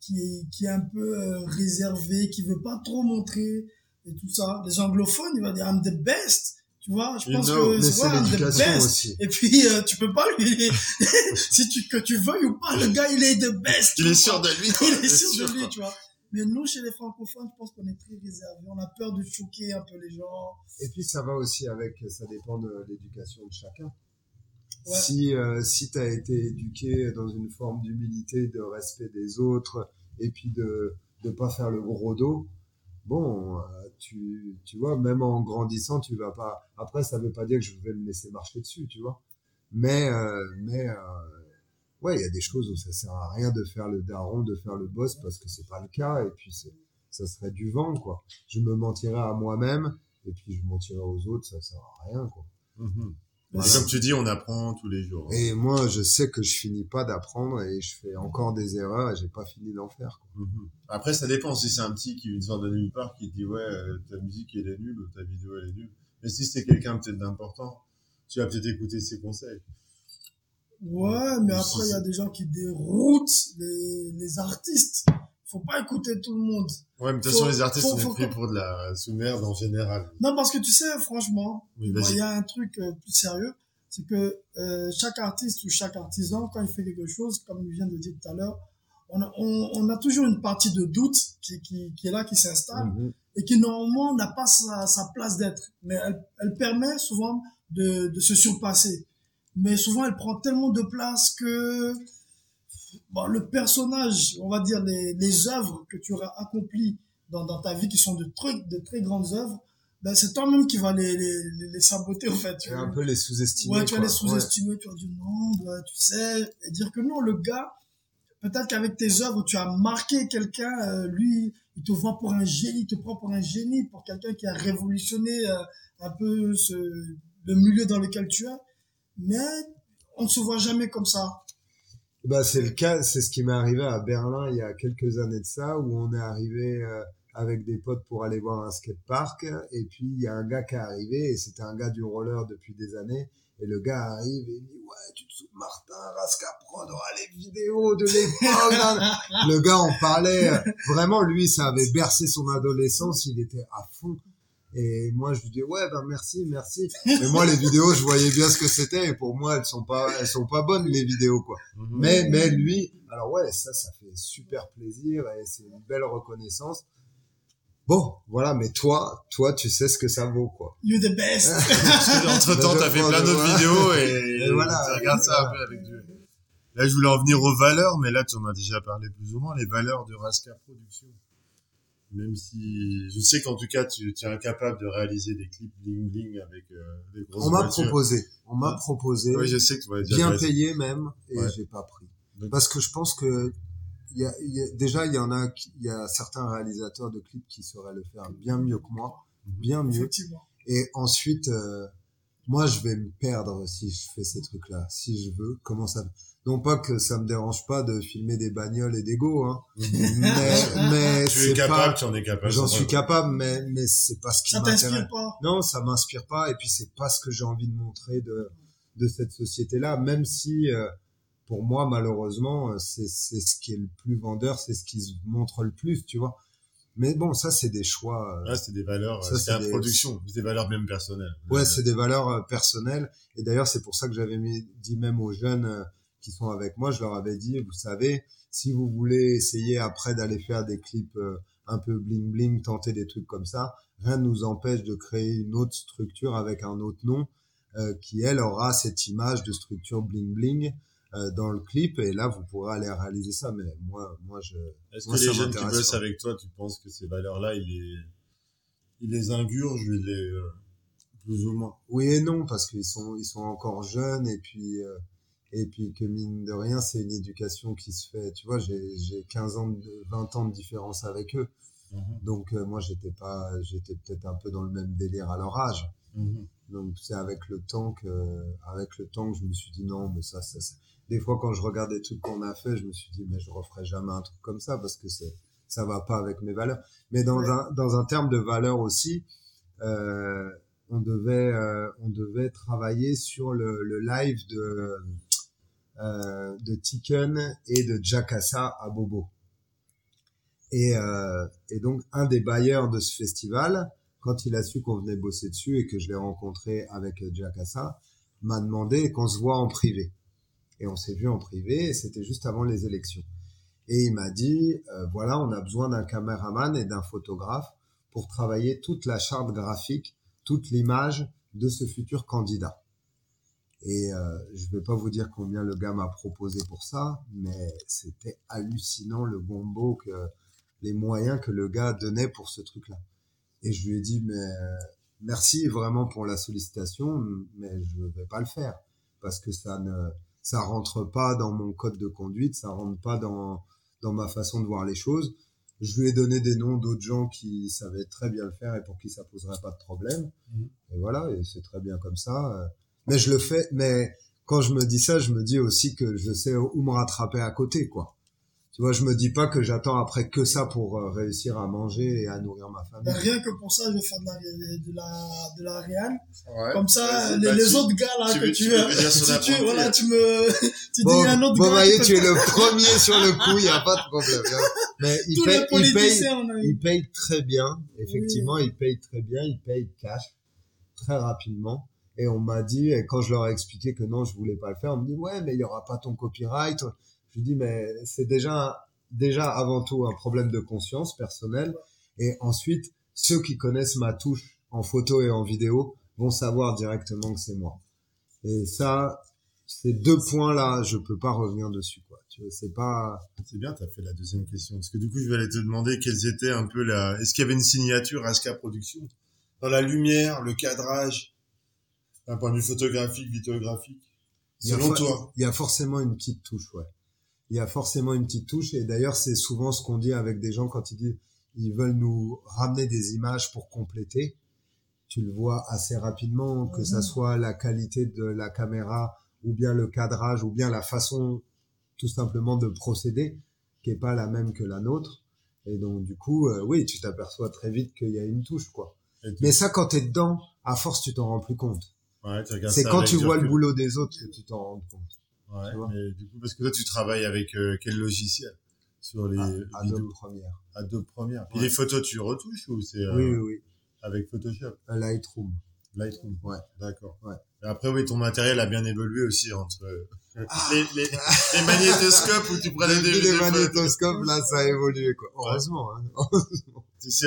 qui est, qui est un peu euh, réservé, qui veut pas trop montrer et tout ça. Les anglophones, ils vont dire I'm the best. Tu vois, je You pense que c'est ouais, I'm the best. aussi. Et puis euh, tu peux pas lui, (laughs) si tu que tu veuilles ou pas, le gars il est the best. il est sûr de lui, (laughs) il est sûr de lui, quoi. tu vois. Mais nous, chez les francophones, je pense qu'on est très réservé. On a peur de choquer un peu les gens. Et puis ça va aussi avec, ça dépend de l'éducation de chacun. Ouais. Si euh, si t'as été éduqué dans une forme d'humilité, de respect des autres, et puis de de pas faire le gros dos, bon, euh, tu tu vois, même en grandissant, tu vas pas. Après, ça veut pas dire que je vais me laisser marcher dessus, tu vois. Mais euh, mais euh, ouais, il y a des choses où ça sert à rien de faire le daron, de faire le boss parce que c'est pas le cas, et puis ça serait du vent, quoi. Je me mentirais à moi-même, et puis je mentirais aux autres, ça sert à rien, quoi. Mhm. Voilà. Et Comme tu dis, on apprend tous les jours. Et moi, je sais que je finis pas d'apprendre et je fais encore des erreurs et j'ai pas fini d'en faire. Quoi. Mhm. Après, ça dépend. Si c'est un petit qui sort de nulle part qui dit ouais, euh, ta musique elle est nulle ou ta vidéo elle est nulle. Mais si c'est quelqu'un peut-être d'important, tu vas peut-être écouter ses conseils. Ouais, mais après, il y a des gens qui déroutent les, les artistes. Faut pas écouter tout le monde. Ouais, mais de toute façon, les artistes sont pris pour de la sous-merde en général. Non, parce que tu sais, franchement, Il y a un truc euh, plus sérieux, c'est que euh, chaque artiste ou chaque artisan, quand il fait quelque chose, comme il vient de dire tout à l'heure, on a, on, on a toujours une partie de doute qui, qui, qui est là, qui s'installe, Mhm. et qui normalement n'a pas sa, sa place d'être. Mais elle, elle permet souvent de, de se surpasser. Mais souvent, elle prend tellement de place que bon, le personnage, on va dire les, les œuvres que tu auras accomplies dans, dans ta vie, qui sont de très, de très grandes œuvres, ben, c'est toi-même qui vas les, les, les, saboter, en fait. Tu un peu les sous-estimer. Ouais, tu vas les sous-estimer, tu vas dire non, bah, tu sais, et dire que non, le gars, peut-être qu'avec tes œuvres, tu as marqué quelqu'un, euh, lui, il te voit pour un génie, il te prend pour un génie, pour quelqu'un qui a révolutionné euh, un peu ce, le milieu dans lequel tu es, mais on ne se voit jamais comme ça. Bah, c'est le cas, c'est ce qui m'est arrivé à Berlin il y a quelques années de ça, où on est arrivé euh, avec des potes pour aller voir un skatepark, et puis il y a un gars qui est arrivé, et c'était un gars du roller depuis des années, et le gars arrive et il dit ouais tu te souviens Martin Rascaprod oh, les vidéos de l'époque le gars en parlait euh, vraiment lui ça avait bercé son adolescence il était à fond et moi je lui dis ouais ben merci merci mais moi les vidéos je voyais bien ce que c'était et pour moi elles sont pas elles sont pas bonnes les vidéos quoi Mhm. mais, mais lui, alors ouais, ça, ça fait super plaisir et c'est une belle reconnaissance. Bon, voilà, mais toi, toi, tu sais ce que ça vaut, quoi. You the best. (laughs) Entre temps, t'as fait plein d'autres vidéos et, (laughs) Et voilà. tu regardes ça un peu avec du... Là, je voulais en venir aux valeurs, mais là, tu en as déjà parlé plus ou moins, les valeurs de Rascar Production. Même si, je sais qu'en tout cas, tu, tu es incapable de réaliser des clips bling bling avec euh, des grosses On m'a proposé, on m'a proposé, Oui, je sais que tu vas déjà bien payé même, et Ouais. j'ai pas pris. Donc- Parce que je pense que il y a, y a- déjà, il y en a, il y a certains réalisateurs de clips qui sauraient le faire bien mieux que moi, bien mieux. Effectivement. Et ensuite, euh, moi, je vais me perdre si je fais ces trucs-là. Si je veux, comment ça Non pas que ça me dérange pas de filmer des bagnoles et des go, hein. (laughs) mais, mais Tu es capable, pas. tu en es capable. J'en suis capable, mais mais c'est pas ce qui Ça m'intéresse. t'inspire pas. Non, ça m'inspire pas. Et puis c'est pas ce que j'ai envie de montrer de de cette société-là, même si euh, pour moi malheureusement euh, c'est c'est ce qui est le plus vendeur, c'est ce qui se montre le plus, tu vois. Mais bon, ça c'est des choix. euh, Ouais, c'est des valeurs, Ça, c'est la des- production, c'est des valeurs même personnelles. Ouais, c'est des valeurs euh, personnelles. Et d'ailleurs, c'est pour ça que j'avais dit même aux jeunes euh, qui sont avec moi, je leur avais dit, vous savez, si vous voulez essayer après d'aller faire des clips euh, un peu bling bling, tenter des trucs comme ça, rien ne nous empêche de créer une autre structure avec un autre nom euh, qui, elle, aura cette image de structure bling bling euh, dans le clip. Et là, vous pourrez aller réaliser ça. Mais moi, moi, je... Est-ce que les jeunes qui bossent pas. avec toi, tu penses que ces valeurs-là, ils les, ils les ingurgent, ils les, euh, plus ou moins? Oui et non, parce qu'ils sont, ils sont encore jeunes et puis, euh, et puis que mine de rien, c'est une éducation qui se fait. Tu vois, j'ai, j'ai 15 ans, de, 20 ans de différence avec eux. Donc, euh, moi, j'étais pas, j'étais peut-être un peu dans le même délire à leur âge. Mhm. Donc, c'est avec le temps que, avec le temps que je me suis dit non, mais ça, ça, ça- des fois, quand je regarde des trucs qu'on a fait, je me suis dit, mais je referai jamais un truc comme ça parce que c'est, ça va pas avec mes valeurs. Mais dans Ouais. un, dans un terme de valeur aussi, euh, on devait, euh, on devait travailler sur le, le live de, euh, de Tiken et de Jakassa à Bobo. Et, euh, et donc, un des bailleurs de ce festival, quand il a su qu'on venait bosser dessus et que je l'ai rencontré avec Jakassa, m'a demandé qu'on se voit en privé. Et on s'est vu en privé, et c'était juste avant les élections. Et il m'a dit, euh, voilà, on a besoin d'un caméraman et d'un photographe pour travailler toute la charte graphique, toute l'image de ce futur candidat. Et euh, je vais pas vous dire combien le gars m'a proposé pour ça, mais c'était hallucinant le bombo que les moyens que le gars donnait pour ce truc-là. Et je lui ai dit, mais merci vraiment pour la sollicitation, mais je vais pas le faire parce que ça ne ça rentre pas dans mon code de conduite, ça rentre pas dans dans ma façon de voir les choses. Je lui ai donné des noms d'autres gens qui savaient très bien le faire et pour qui ça poserait pas de problème. Mhm. Et voilà, et c'est très bien comme ça. Mais je le fais, mais quand je me dis ça, je me dis aussi que je sais où me rattraper à côté, quoi. Tu vois, je me dis pas que j'attends après que ça pour euh, réussir à manger et à nourrir ma famille. Rien que pour ça, je vais faire de la, de la, de la réal. Ouais. Comme ça, les, bah, les tu- autres gars là tu que veux- tu tu veux, (laughs) si tu, voilà, tu me, (laughs) tu Bon, dis un autre bon gars. Maillot, qui tu peut es le (laughs) premier sur le coup, il y a pas de problème. hein. Mais il Tous paye, les il paye, il paye très bien. Effectivement, il paye très bien. Il paye cash très rapidement. Et on m'a dit, et quand je leur ai expliqué que non, je voulais pas le faire, on me dit ouais, mais il y aura pas ton copyright. Je dis mais c'est déjà déjà avant tout un problème de conscience personnelle. Et ensuite, ceux qui connaissent ma touche en photo et en vidéo vont savoir directement que c'est moi. Et ça, ces deux points-là, je peux pas revenir dessus, quoi. Tu vois, c'est pas, C'est bien, t'as fait la deuxième question. Parce que du coup, je vais aller te demander quelles étaient un peu la, est-ce qu'il y avait une signature Aska Productions? Dans la lumière, le cadrage, d'un point de vue photographique, vidéographique? Selon toi? Il y a forcément une petite touche, ouais. Il y a forcément une petite touche. Et d'ailleurs, c'est souvent ce qu'on dit avec des gens quand ils disent, ils veulent nous ramener des images pour compléter. Tu le vois assez rapidement, que ça Mhm. soit la qualité de la caméra, ou bien le cadrage, ou bien la façon, tout simplement, de procéder, qui est pas la même que la nôtre. Et donc, du coup, euh, oui, tu t'aperçois très vite qu'il y a une touche, quoi. Mais ça, quand t'es dedans, à force, tu t'en rends plus compte. ouais, C'est quand tu vois le boulot des autres que tu t'en rends compte. Ouais, tu vois. mais du coup, parce que toi, tu travailles avec euh, quel logiciel sur les À, vidéos? Adobe Premiere. Adobe Premiere. Ouais. les photos, tu retouches ou c'est euh, Oui, oui, oui. avec Photoshop, Un Lightroom. Lightroom Ouais. D'accord. Ouais. Et après, oui, ton matériel a bien évolué aussi entre euh, (laughs) les, les, les magnétoscopes où tu prenais des, des les magnétoscopes, là, ça a évolué, quoi. Heureusement, hein. (laughs) Sais,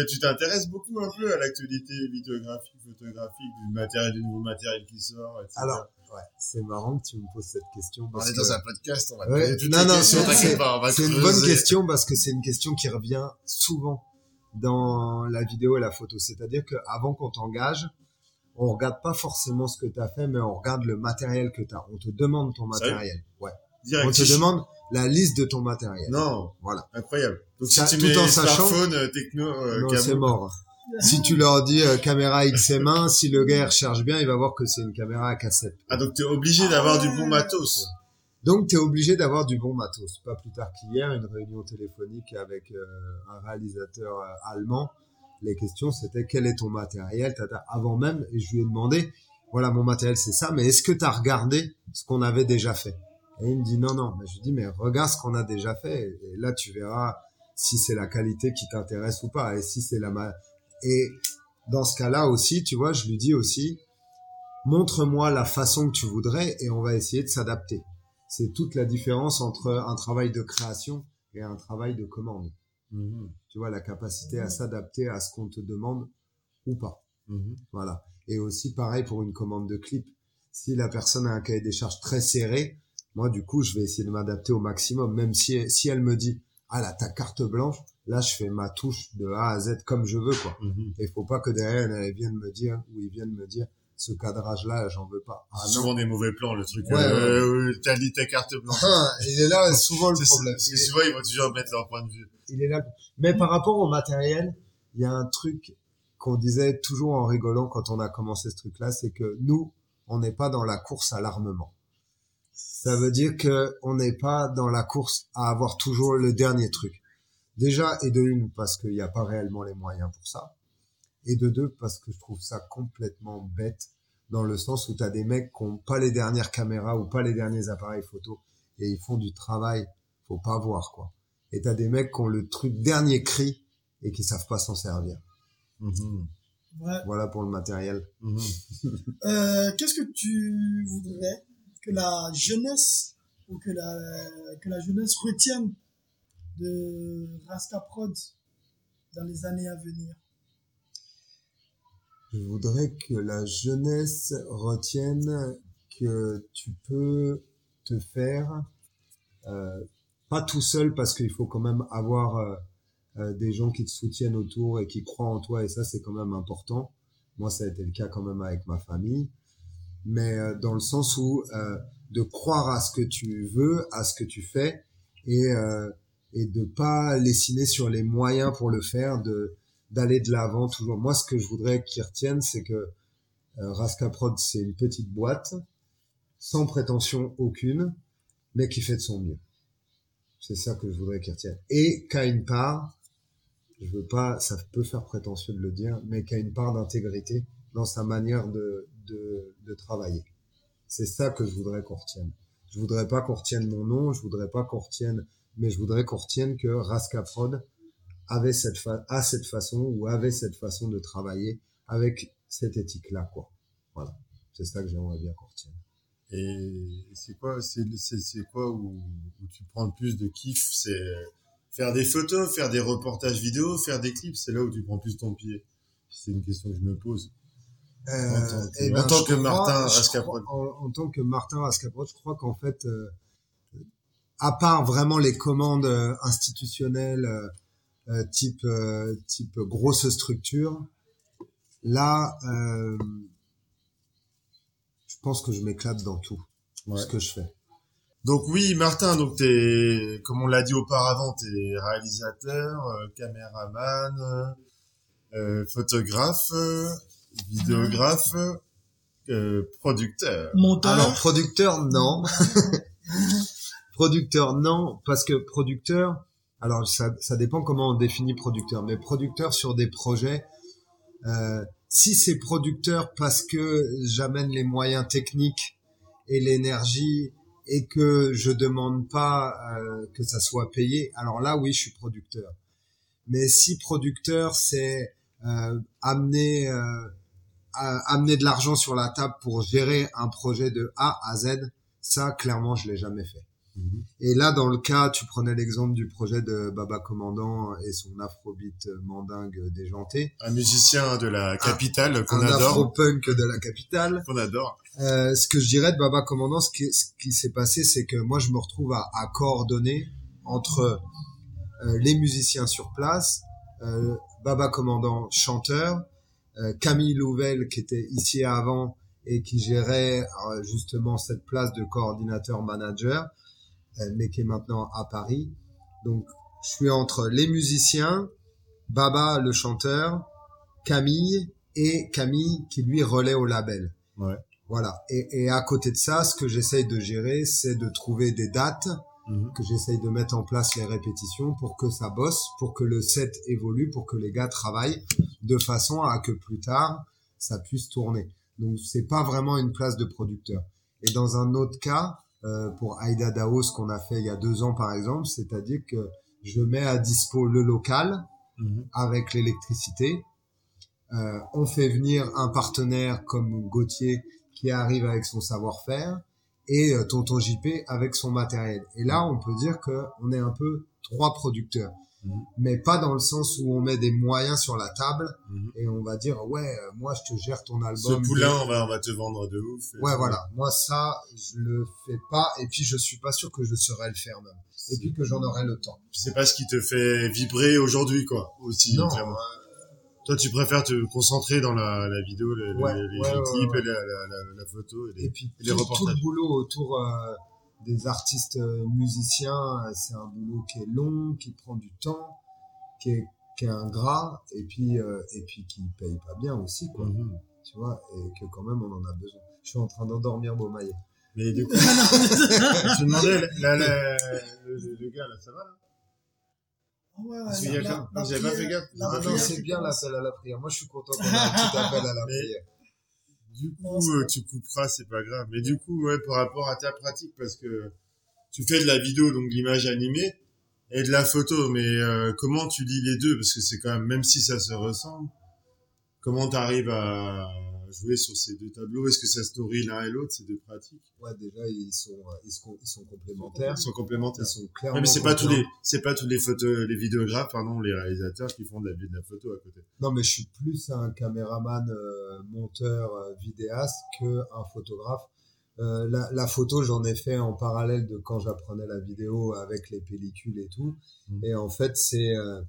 tu t'intéresses beaucoup un peu à l'actualité vidéographique, photographique, du matériel, du nouveau matériel qui sort, etc. Alors, ouais, c'est marrant que tu me poses cette question. on est que dans un podcast, on va Ouais, poser toutes non, les non, questions, t'inquiète pas, on va c'est une bonne question parce que c'est une question qui revient souvent dans la vidéo et la photo. C'est-à-dire qu'avant qu'on t'engage, on regarde pas forcément ce que tu as fait, mais on regarde le matériel que tu as. On te demande ton matériel. Ouais. Direct. On te demande la liste de ton matériel. Non, Voilà. incroyable. Donc Ça, si tu tout mets en sachant- smartphone, euh, techno, euh, non, c'est mort. (laughs) Si tu leur dis euh, caméra XM1, si le gars recherche bien, il va voir que c'est une caméra à cassette. Ah, donc t'es obligé d'avoir du bon matos. Donc, tu es obligé d'avoir du bon matos. Pas plus tard qu'hier, une réunion téléphonique avec euh, un réalisateur euh, allemand. Les questions, c'était quel est ton matériel? Tata, Avant même, et je lui ai demandé, voilà, mon matériel, c'est ça, mais est-ce que tu as regardé ce qu'on avait déjà fait? Et il me dit, non, non. Mais je lui dis, mais regarde ce qu'on a déjà fait. Et là, tu verras si c'est la qualité qui t'intéresse ou pas. Et si c'est la... Ma... Et dans ce cas-là aussi, tu vois, je lui dis aussi, montre-moi la façon que tu voudrais et on va essayer de s'adapter. C'est toute la différence entre un travail de création et un travail de commande. Mhm. Tu vois, la capacité à s'adapter à ce qu'on te demande ou pas. Mhm. Voilà. Et aussi pareil pour une commande de clip. Si la personne a un cahier des charges très serré, moi du coup je vais essayer de m'adapter au maximum. Même si si elle me dit ah là ta carte blanche, là je fais ma touche de A à Z comme je veux quoi. Mhm. Et faut pas que derrière elle vienne me dire ou ils viennent me dire ce cadrage là j'en veux pas. Ah souvent des mauvais plans, le truc. Ouais, euh, euh, T'as dit ta carte blanche. Ah, il est là souvent le problème. Parce que souvent, ils vont toujours mettre leur point de vue. il est là. Mais par rapport au matériel, il y a un truc qu'on disait toujours en rigolant quand on a commencé ce truc-là, c'est que nous, on n'est pas dans la course à l'armement. Ça veut dire que on n'est pas dans la course à avoir toujours le dernier truc. Déjà, et de une, parce qu'il n'y a pas réellement les moyens pour ça. Et de deux, parce que je trouve ça complètement bête, dans le sens où tu as des mecs qui n'ont pas les dernières caméras ou pas les derniers appareils photo, et ils font du travail, faut pas voir, quoi. Et t'as des mecs qui ont le truc dernier cri et qui savent pas s'en servir. Mhm. Ouais. Voilà pour le matériel. Mhm. Euh, Qu'est-ce que tu voudrais que la jeunesse ou que la, que la jeunesse retienne de Rasta Prod dans les années à venir Je voudrais que la jeunesse retienne que tu peux te faire, euh, pas tout seul parce qu'il faut quand même avoir euh, euh, des gens qui te soutiennent autour et qui croient en toi et ça c'est quand même important. Moi ça a été le cas quand même avec ma famille, mais euh, dans le sens où euh, de croire à ce que tu veux, à ce que tu fais et euh, et de pas lessiner sur les moyens pour le faire, de d'aller de l'avant toujours. Moi, ce que je voudrais qu'ils retiennent, c'est que Raska Prod, c'est une petite boîte, sans prétention aucune, mais qui fait de son mieux. C'est ça que je voudrais qu'ils retiennent. Et qu'a une part, je veux pas, ça peut faire prétentieux de le dire, mais qu'a une part d'intégrité dans sa manière de, de, travailler. C'est ça que je voudrais qu'on retienne. Je voudrais pas qu'on retienne mon nom, je voudrais pas qu'on retienne, mais je voudrais qu'on retienne que Raska Prod, avait cette fa a cette façon ou avait cette façon de travailler avec cette éthique là quoi voilà c'est ça que j'aimerais bien qu'on retienne Et c'est quoi, c'est quoi où, où tu prends le plus de kiff C'est faire des photos, faire des reportages vidéo, faire des clips, c'est là où tu prends plus ton pied. C'est une question que je me pose. Euh, En tant que- en tant Martin crois- en, en tant que Martin Ascaprod je crois qu'en fait euh, à part vraiment les commandes euh, institutionnelles euh, euh, type euh, type grosse structure là euh, je pense que je m'éclate dans tout Ouais. ce que je fais Donc oui, Martin, donc t'es, comme on l'a dit auparavant, t'es réalisateur, caméraman, euh, photographe, vidéographe, euh, producteur. Monteur Alors producteur non. (laughs) producteur non parce que producteur alors ça, ça dépend comment on définit producteur mais producteur sur des projets euh, si c'est producteur parce que j'amène les moyens techniques et l'énergie et que je demande pas euh, que ça soit payé alors là oui je suis producteur mais si producteur c'est euh, amener euh, amener de l'argent sur la table pour gérer un projet de A à Z, ça clairement je l'ai jamais fait. Mhm. Et là dans le cas, tu prenais l'exemple du projet de Baba Commandant et son afrobeat mandingue déjanté, Un musicien de la capitale qu'on un adore, afro-punk de la capitale. qu'on adore. Euh, ce que je dirais de Baba Commandant, ce qui, ce qui s'est passé, c'est que moi je me retrouve à, à coordonner entre euh, les musiciens sur place, euh, Baba Commandant chanteur, euh, Camille Louvel qui était ici avant et qui gérait euh, justement cette place de coordinateur manager, euh, mais qui est maintenant à Paris. Donc je suis entre les musiciens, Baba le chanteur, Camille et Camille qui lui relaie au label. Ouais. Voilà. Et, et à côté de ça, ce que j'essaye de gérer, c'est de trouver des dates, Mhm. que j'essaye de mettre en place les répétitions pour que ça bosse, pour que le set évolue, pour que les gars travaillent de façon à que plus tard, ça puisse tourner. Donc c'est pas vraiment une place de producteur. Et dans un autre cas, euh, pour Aïda Dao, ce qu'on a fait il y a deux ans par exemple, c'est-à-dire que je mets à dispo le local Mhm. avec l'électricité. Euh, on fait venir un partenaire comme Gauthier qui arrive avec son savoir-faire et euh, Tonton JP avec son matériel. Et là, on peut dire que on est un peu trois producteurs, Mhm. mais pas dans le sens où on met des moyens sur la table Mhm. et on va dire ouais, euh, moi je te gère ton Ce album. poulain, on va, on va te vendre de ouf. Ouais, voilà. Moi, ça, je le fais pas. Et puis, je suis pas sûr que je saurais le faire même. Et puis que j'en aurai le temps. C'est pas ce qui te fait vibrer aujourd'hui, quoi. Aussi, Non. clairement. Toi, tu préfères te concentrer dans la, la vidéo, les, les- Ouais, les, ouais, ouais, clips ouais. et la, la, la, la photo. Et les... Et puis, les tout, tout reportages. le boulot autour euh, des artistes euh, musiciens, euh, c'est un boulot qui est long, qui prend du temps, qui est, qui est ingrat, et puis, euh, et puis qui paye pas bien aussi, quoi. Mhm. Tu vois, et que quand même, on en a besoin. Je suis en train d'endormir Beaumaillet. Mais du (laughs) coup, (laughs) je me demandais, le, (laughs) le- le gars, là, ça va, là? Ouais, la- la- la pas fait gaffe. la Ah Ah non, c'est bien l'appel à la prière. Moi, je suis content qu'on ait un petit (laughs) appel à la Mais- prière. Du coup, euh, tu couperas, c'est pas grave. Mais du coup, ouais, par rapport à ta pratique, parce que tu fais de la vidéo, donc de l'image animée, et de la photo, mais euh, comment tu lis les deux? Parce que c'est quand même, même si ça se ressemble, comment tu arrives à jouer sur ces deux tableaux Est-ce que ça se nourrit l'un et l'autre, ces deux pratiques? Ouais, déjà, ils sont, euh, ils sont, ils sont complémentaires. Ils sont complémentaires. Ils sont clairement Ouais, mais c'est pas tous les, c'est pas tous les photos, les vidéographes, pardon, les réalisateurs qui font de la, de la photo à côté. Non, mais je suis plus un caméraman, euh, monteur, euh, vidéaste que un photographe. Euh, la, la photo, j'en ai fait en parallèle de quand j'apprenais la vidéo avec les pellicules et tout. Mhm. Et en fait, c'est euh,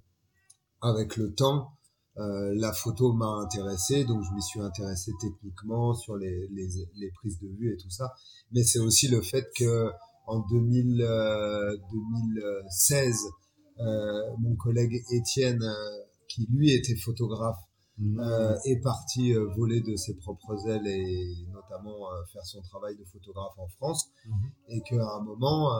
avec le temps, euh, la photo m'a intéressé, donc je m'y suis intéressé techniquement sur les, les, les prises de vue et tout ça. Mais c'est aussi le fait que en 2000, euh, 2016, euh, mon collègue Étienne, qui lui était photographe, euh, est parti voler de ses propres ailes et notamment faire son travail de photographe en France Mhm. et qu'à un moment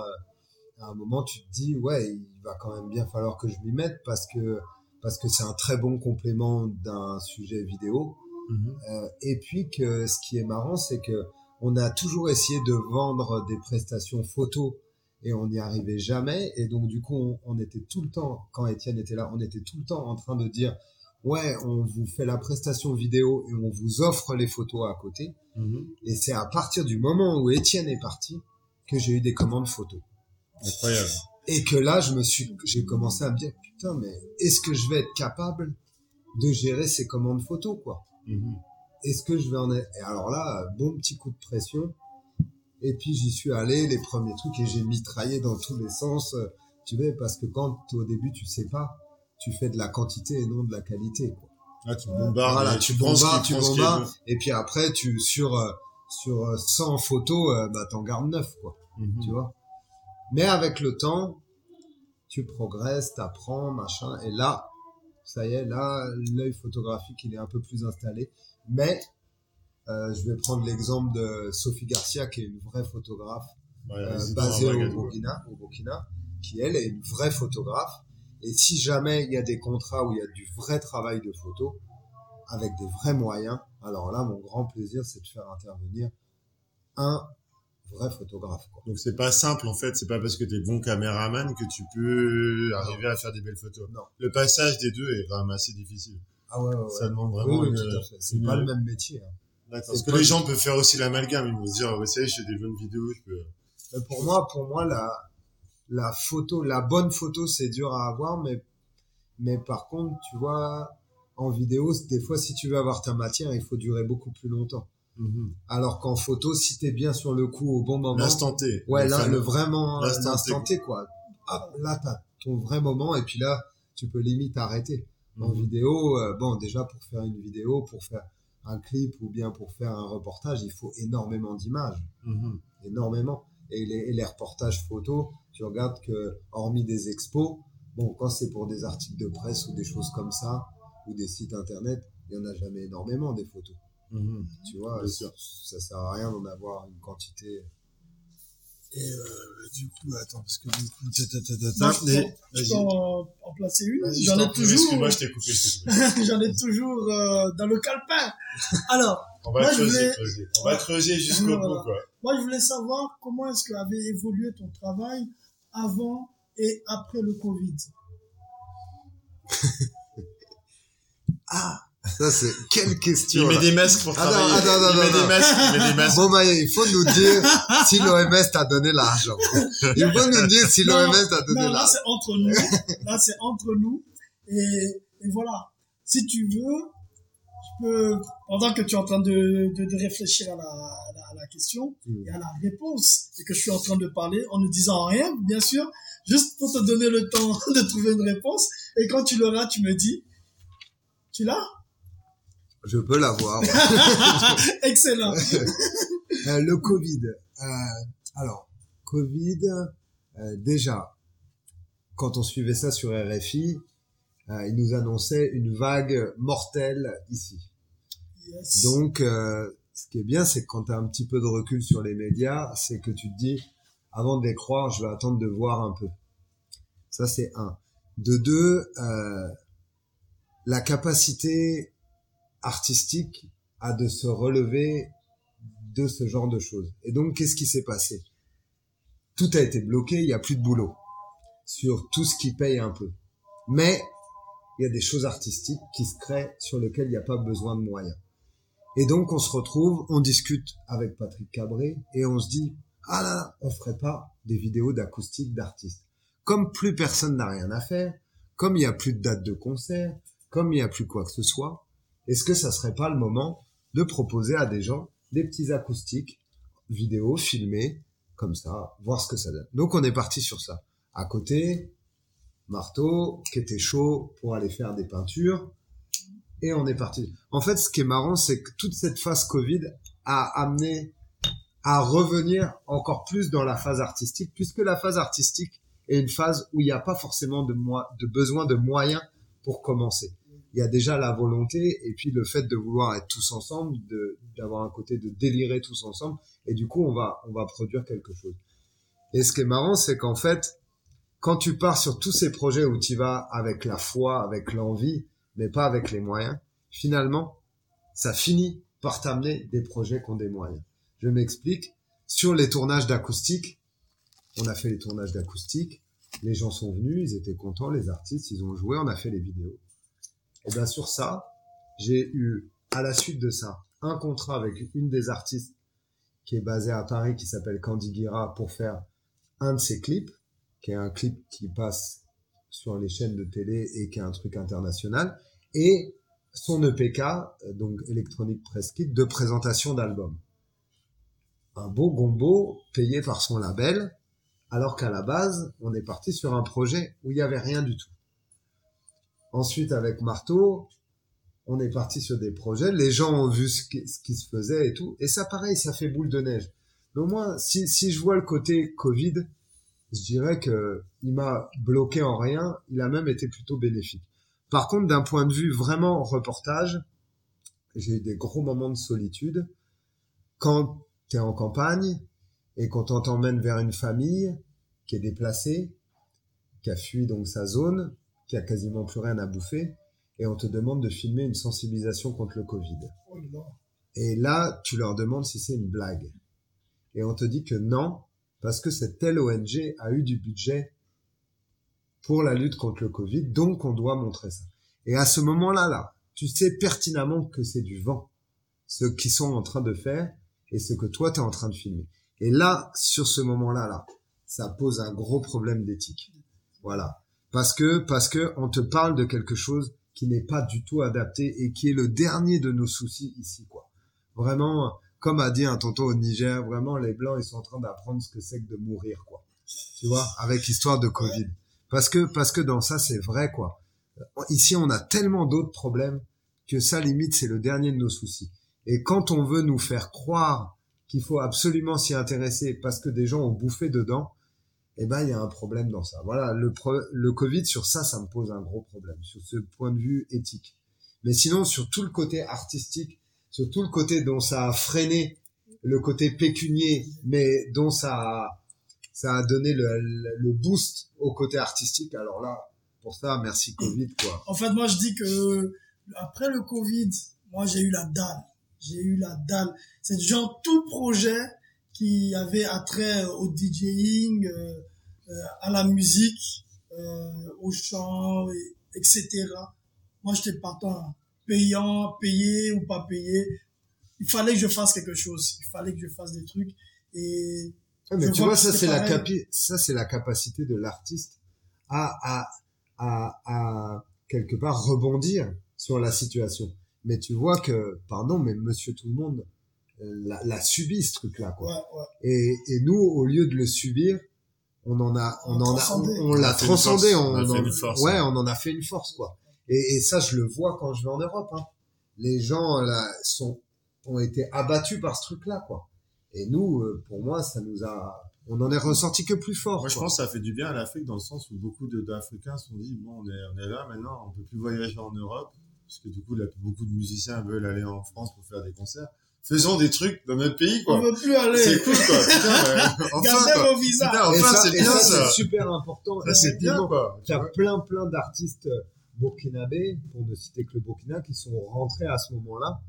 à un moment tu te dis ouais il va quand même bien falloir que je m'y mette parce que parce que c'est un très bon complément d'un sujet vidéo Mhm. euh, et puis que ce qui est marrant, c'est que on a toujours essayé de vendre des prestations photos et on n'y arrivait jamais. Et donc du coup, on, on était tout le temps, quand Étienne était là, on était tout le temps en train de dire ouais, on vous fait la prestation vidéo et on vous offre les photos à côté. Mhm. Et c'est à partir du moment où Étienne est parti que j'ai eu des commandes photos. Incroyable. Et que là, je me suis, j'ai commencé à me dire putain, mais est-ce que je vais être capable de gérer ces commandes photos quoi? Mhm. est-ce que je vais en être Et alors là, bon petit coup de pression. Et puis j'y suis allé, les premiers trucs, et j'ai mitraillé dans tous les sens. euh, Tu vois, parce que quand au début tu sais pas, tu fais de la quantité et non de la qualité. Quoi. Ah, tu bombardes, Voilà, et tu qui- bombardes, tu bombardes. Et puis après, tu sur euh, sur euh, 100 photos, euh, bah t'en gardes 9 quoi. Mhm. Tu vois? Mais avec le temps, tu progresses, t'apprends, machin. Et là, ça y est, là, l'œil photographique, il est un peu plus installé. Mais euh, je vais prendre l'exemple de Sophie Garcia, qui est une vraie photographe Ouais, euh, basée au. Burkina, au Burkina, qui elle est une vraie photographe. Et si jamais il y a des contrats où il y a du vrai travail de photo, avec des vrais moyens, alors là, mon grand plaisir, c'est de faire intervenir un vrai photographe. Quoi. Donc c'est pas simple en fait, c'est pas parce que t'es bon caméraman que tu peux arriver à faire des belles photos. Non. Le passage des deux est quand même assez difficile. Ah ouais, ouais, ouais. Ça demande vraiment oui, une... C'est une- pas le même métier. hein. D'accord. Parce que les gens peuvent faire aussi l'amalgame, ils vont se dire, y est, je fais des bonnes vidéos, je peux... Mais pour moi, pour moi, la, la photo, la bonne photo, c'est dur à avoir, mais, mais par contre, tu vois, en vidéo, des fois, si tu veux avoir ta matière, il faut durer beaucoup plus longtemps. Mhm. Alors qu'en photo, si t'es bien sur le coup au bon moment, L'instant T. ouais, là, le vraiment, l'instant l'instant T. T, quoi. Hop, là, t'as ton vrai moment, et puis là, tu peux limite arrêter. En Mhm. vidéo, euh, bon, déjà, pour faire une vidéo, pour faire un clip ou bien pour faire un reportage, il faut énormément d'images Mhm. énormément. Et les, et les reportages photos, tu regardes que, hormis des expos, bon, quand c'est pour des articles de presse ou des choses comme ça, ou des sites internet, il y en a jamais énormément des photos. Mhm. Tu vois, Bien sûr. ça sert à rien d'en avoir une quantité. Et euh, du coup, attends, parce que du coup, ta, ta, ta, ta, Non, ta, je mais- peux- je vas-y. peux en, en placer une. J'en je ai toujours. Excuse-moi, je t'ai coupé, je t'ai coupé. J'en ai toujours euh, dans le calepin. (laughs) Alors, On va Moi, voulais- creuser. On va creuser jusqu'au Voilà. bout, quoi. moi, je voulais savoir comment est-ce qu'avait évolué ton travail avant et après le Covid. (laughs) Ah, ça c'est quelle question. Il met là. des masques pour travailler. il met des masques, il met des masques. Bon, Maya, il faut nous dire si l'OMS t'a donné l'argent. Il faut nous dire si Non, l'OMS t'a donné Non, là, l'argent. c'est entre nous. Là, c'est entre nous. Et, et voilà. Si tu veux, je peux, pendant que tu es en train de, de, de réfléchir à la, à la, à la question Mm. et à la réponse, et que je suis en train de parler en ne disant rien, bien sûr, juste pour te donner le temps (laughs) de trouver une réponse. Et quand tu l'auras, tu me dis, tu l'as? Je peux l'avoir. (laughs) Excellent. (laughs) Euh, le Covid. Euh, alors, Covid, euh, déjà, quand on suivait ça sur RFI, il nous annonçait une vague mortelle ici. Yes. Donc, ce qui est bien, c'est que quand tu as un petit peu de recul sur les médias, c'est que tu te dis, avant de les croire, je vais attendre de voir un peu. Ça, c'est un. De deux, la capacité artistique à de se relever de ce genre de choses. Et donc, qu'est-ce qui s'est passé? Tout a été bloqué, il n'y a plus de boulot sur tout ce qui paye un peu. Mais il y a des choses artistiques qui se créent sur lesquelles il n'y a pas besoin de moyens. Et donc, on se retrouve, on discute avec Patrick Cabré et on se dit, ah là là, on ferait pas des vidéos d'acoustique d'artistes. Comme plus personne n'a rien à faire, comme il n'y a plus de date de concert, comme il n'y a plus quoi que ce soit, est-ce que ça serait pas le moment de proposer à des gens des petits acoustiques, vidéos, filmés, comme ça, voir ce que ça donne. Donc, on est parti sur ça. À côté, Marteau, qui était chaud pour aller faire des peintures, et on est parti. En fait, ce qui est marrant, c'est que toute cette phase Covid a amené à revenir encore plus dans la phase artistique, puisque la phase artistique est une phase où il n'y a pas forcément de, de besoin de moyens pour commencer. Il y a déjà la volonté et puis le fait de vouloir être tous ensemble, d'avoir un côté de délirer tous ensemble, et du coup on va on va produire quelque chose. Et ce qui est marrant, c'est qu'en fait, quand tu pars sur tous ces projets où tu vas avec la foi, avec l'envie, mais pas avec les moyens, finalement, ça finit par t'amener des projets qui ont des moyens. Je m'explique. Sur les tournages d'acoustique, on a fait les tournages d'acoustique, les gens sont venus, ils étaient contents, les artistes, ils ont joué, on a fait les vidéos. Et bien sur ça, j'ai eu, à la suite de ça, un contrat avec une des artistes qui est basée à Paris, qui s'appelle Candy Guira, pour faire un de ses clips, qui est un clip qui passe sur les chaînes de télé et qui est un truc international, et son EPK, donc Electronic Press Kit, de présentation d'album. Un beau gombo payé par son label, alors qu'à la base, on est parti sur un projet où il n'y avait rien du tout. Ensuite, avec Marteau, on est parti sur des projets, les gens ont vu ce qui, se faisait et tout, et ça pareil, ça fait boule de neige. Mais au moins, si, si je vois le côté Covid, je dirais que il m'a bloqué en rien, il a même été plutôt bénéfique. Par contre, d'un point de vue vraiment reportage, j'ai eu des gros moments de solitude. Quand tu es en campagne et qu'on t'emmène vers une famille qui est déplacée, qui a fui donc sa zone, qui a quasiment plus rien à bouffer, et on te demande de filmer une sensibilisation contre le Covid. Oh. Et là, tu leur demandes si c'est une blague. Et on te dit que non, parce que cette telle ONG a eu du budget pour la lutte contre le Covid, donc on doit montrer ça. Et à ce moment-là, là, tu sais pertinemment que c'est du vent, ce qu'ils sont en train de faire et ce que toi tu es en train de filmer. Et là, sur ce moment-là, là, ça pose un gros problème d'éthique. Voilà. Parce que, parce que on te parle de quelque chose qui n'est pas du tout adapté et qui est le dernier de nos soucis ici, quoi. Vraiment, comme a dit un tonton au Niger, vraiment, les Blancs, ils sont en train d'apprendre ce que c'est que de mourir, quoi. Tu vois, avec l'histoire de Covid. Parce que, parce que dans ça, c'est vrai, quoi. Ici, on a tellement d'autres problèmes que ça, limite, c'est le dernier de nos soucis. Et quand on veut nous faire croire qu'il faut absolument s'y intéresser parce que des gens ont bouffé dedans, eh ben, il y a un problème dans ça. Voilà, le, pro- le Covid, sur ça, ça me pose un gros problème, sur ce point de vue éthique. Mais sinon, sur tout le côté artistique, sur tout le côté dont ça a freiné le côté pécunier, mais dont ça a ça a donné le, le, le boost au côté artistique. Alors là, pour ça, merci Covid, quoi. En fait, moi, je dis que après le Covid, moi, j'ai eu la dalle. J'ai eu la dalle. C'est genre tout projet qui avait attrait au DJing, euh, euh, à la musique, euh, au chant, et, etc. Moi, j'étais partant, payant, payé ou pas payé. Il fallait que je fasse quelque chose. Il fallait que je fasse des trucs. Et mais tu vois ça c'est la capi ça c'est la capacité de l'artiste à, à à à quelque part rebondir sur la situation. Mais tu vois que, pardon, mais Monsieur Tout le Monde l'a, l'a subi ce truc-là, quoi. ouais, ouais. Et, et nous, au lieu de le subir, on en a, on On en a, transcendé. on, on l'a transcendé, force. on, On a fait en- une force, ouais, on en a fait une force, quoi. Et, et ça, je le vois quand je vais en Europe. Hein. Les gens là sont ont été abattus par ce truc-là, quoi. Et nous, euh, pour moi, ça nous a, on en est ressorti que plus fort. Moi, je quoi. pense que ça fait du bien à l'Afrique dans le sens où beaucoup de- d'Africains se sont dit, bon, on est, on est là maintenant, on peut plus voyager en Europe, parce que du coup, là, beaucoup de musiciens veulent aller en France pour faire des concerts. Faisons des trucs dans notre pays, On quoi. veut plus aller. C'est cool, quoi. Putain, (laughs) ouais. Enfin, Gardez quoi. vos visas. Putain, et enfin, ça, c'est et bien, ça, ça. c'est super important. Ça, c'est bien, quoi. Il y a plein, plein d'artistes euh, burkinabés, pour ne citer que le Burkina, qui sont rentrés à ce moment-là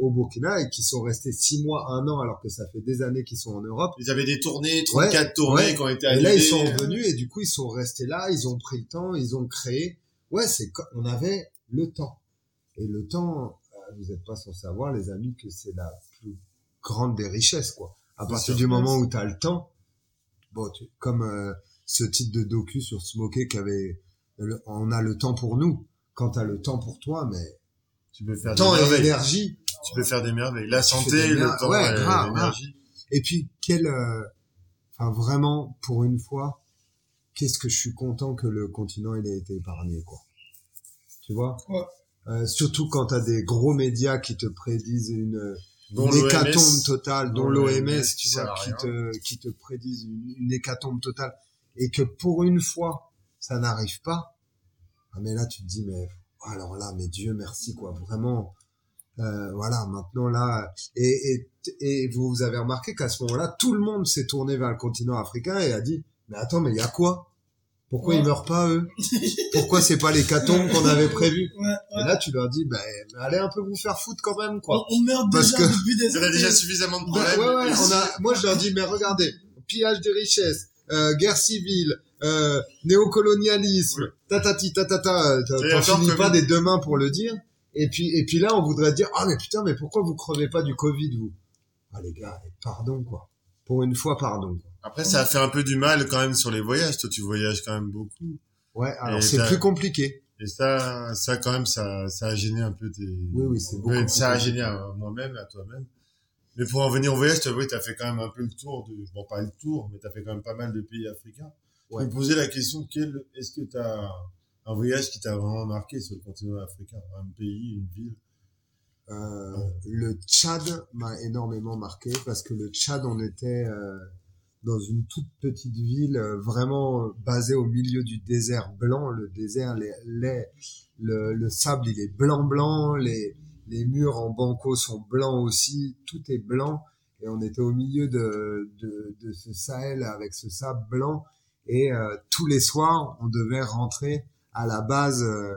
au Burkina et qui sont restés six mois, un an, alors que ça fait des années qu'ils sont en Europe. Ils avaient des tournées, 34 tournées ouais. qui ont été Et annulées. là, ils sont revenus et du coup, ils sont restés là, ils ont pris le temps, ils ont créé. Ouais, c'est on avait le temps. Et le temps, vous n'êtes pas sans savoir, les amis, que c'est la plus grande des richesses, quoi. À partir sûr. du moment où tu as le temps, bon, tu- comme euh, ce titre de docu sur Smokey qui avait, le- on a le temps pour nous. Quand tu as le temps pour toi, mais Tu peux faire des temps et merveilles. énergie. Tu peux faire des merveilles. La santé, des le temps ouais, et grave, l'énergie. Et puis, quel, euh, enfin, vraiment, pour une fois, qu'est-ce que je suis content que le continent, il ait été épargné, quoi. Tu vois? Ouais. Euh, surtout quand t'as des gros médias qui te prédisent une, hécatombe totale, dont l'OMS, tu qui vois, te, qui te prédisent une, une hécatombe totale, et que pour une fois, ça n'arrive pas. Ah, mais là, tu te dis, mais, alors là, mais Dieu merci, quoi, vraiment. Euh, voilà, maintenant là, et, et, et vous avez remarqué qu'à ce moment-là, tout le monde s'est tourné vers le continent africain et a dit, mais attends, mais il y a quoi? Pourquoi Ouais. ils meurent pas eux? Pourquoi c'est pas l'hécatombe qu'on avait prévu Ouais, ouais. Et là, tu leur dis, ben, allez un peu vous faire foutre quand même, quoi. On, on meurt Parce déjà que- depuis des On a déjà suffisamment de Ben, problèmes. ouais, ouais, on a, moi, je leur dis, mais regardez, pillage des richesses, euh, guerre civile, euh, néocolonialisme, tatati, tatata, euh, t'en finis pas des deux mains pour le dire. Et puis, et puis là, on voudrait dire, ah, mais putain, mais pourquoi vous crevez pas du Covid, vous? Ah, les gars, pardon, quoi. Pour une fois, pardon. quoi. Après, ça a fait un peu du mal quand même sur les voyages. Toi, tu voyages quand même beaucoup. Ouais, alors c'est plus compliqué. Et ça, ça quand même, ça, ça a gêné un peu tes. Oui, oui, c'est beaucoup ça a gêné à moi-même, à toi-même. Mais pour en venir au voyage, tu t'as fait quand même un peu le tour de, bon, pas le tour, mais t'as fait quand même pas mal de pays africains. Ouais. Je me posais la question, quel, est-ce que t'as un voyage qui t'a vraiment marqué sur le continent africain? Un pays, une ville? Euh, le Tchad m'a énormément marqué parce que le Tchad, on était euh, dans une toute petite ville euh, vraiment basée au milieu du désert blanc. Le désert, les, les- le, le sable, il est blanc blanc, les, les murs en banco sont blancs aussi, tout est blanc. Et on était au milieu de, de, de ce Sahel avec ce sable blanc. Et euh, tous les soirs, on devait rentrer à la base euh,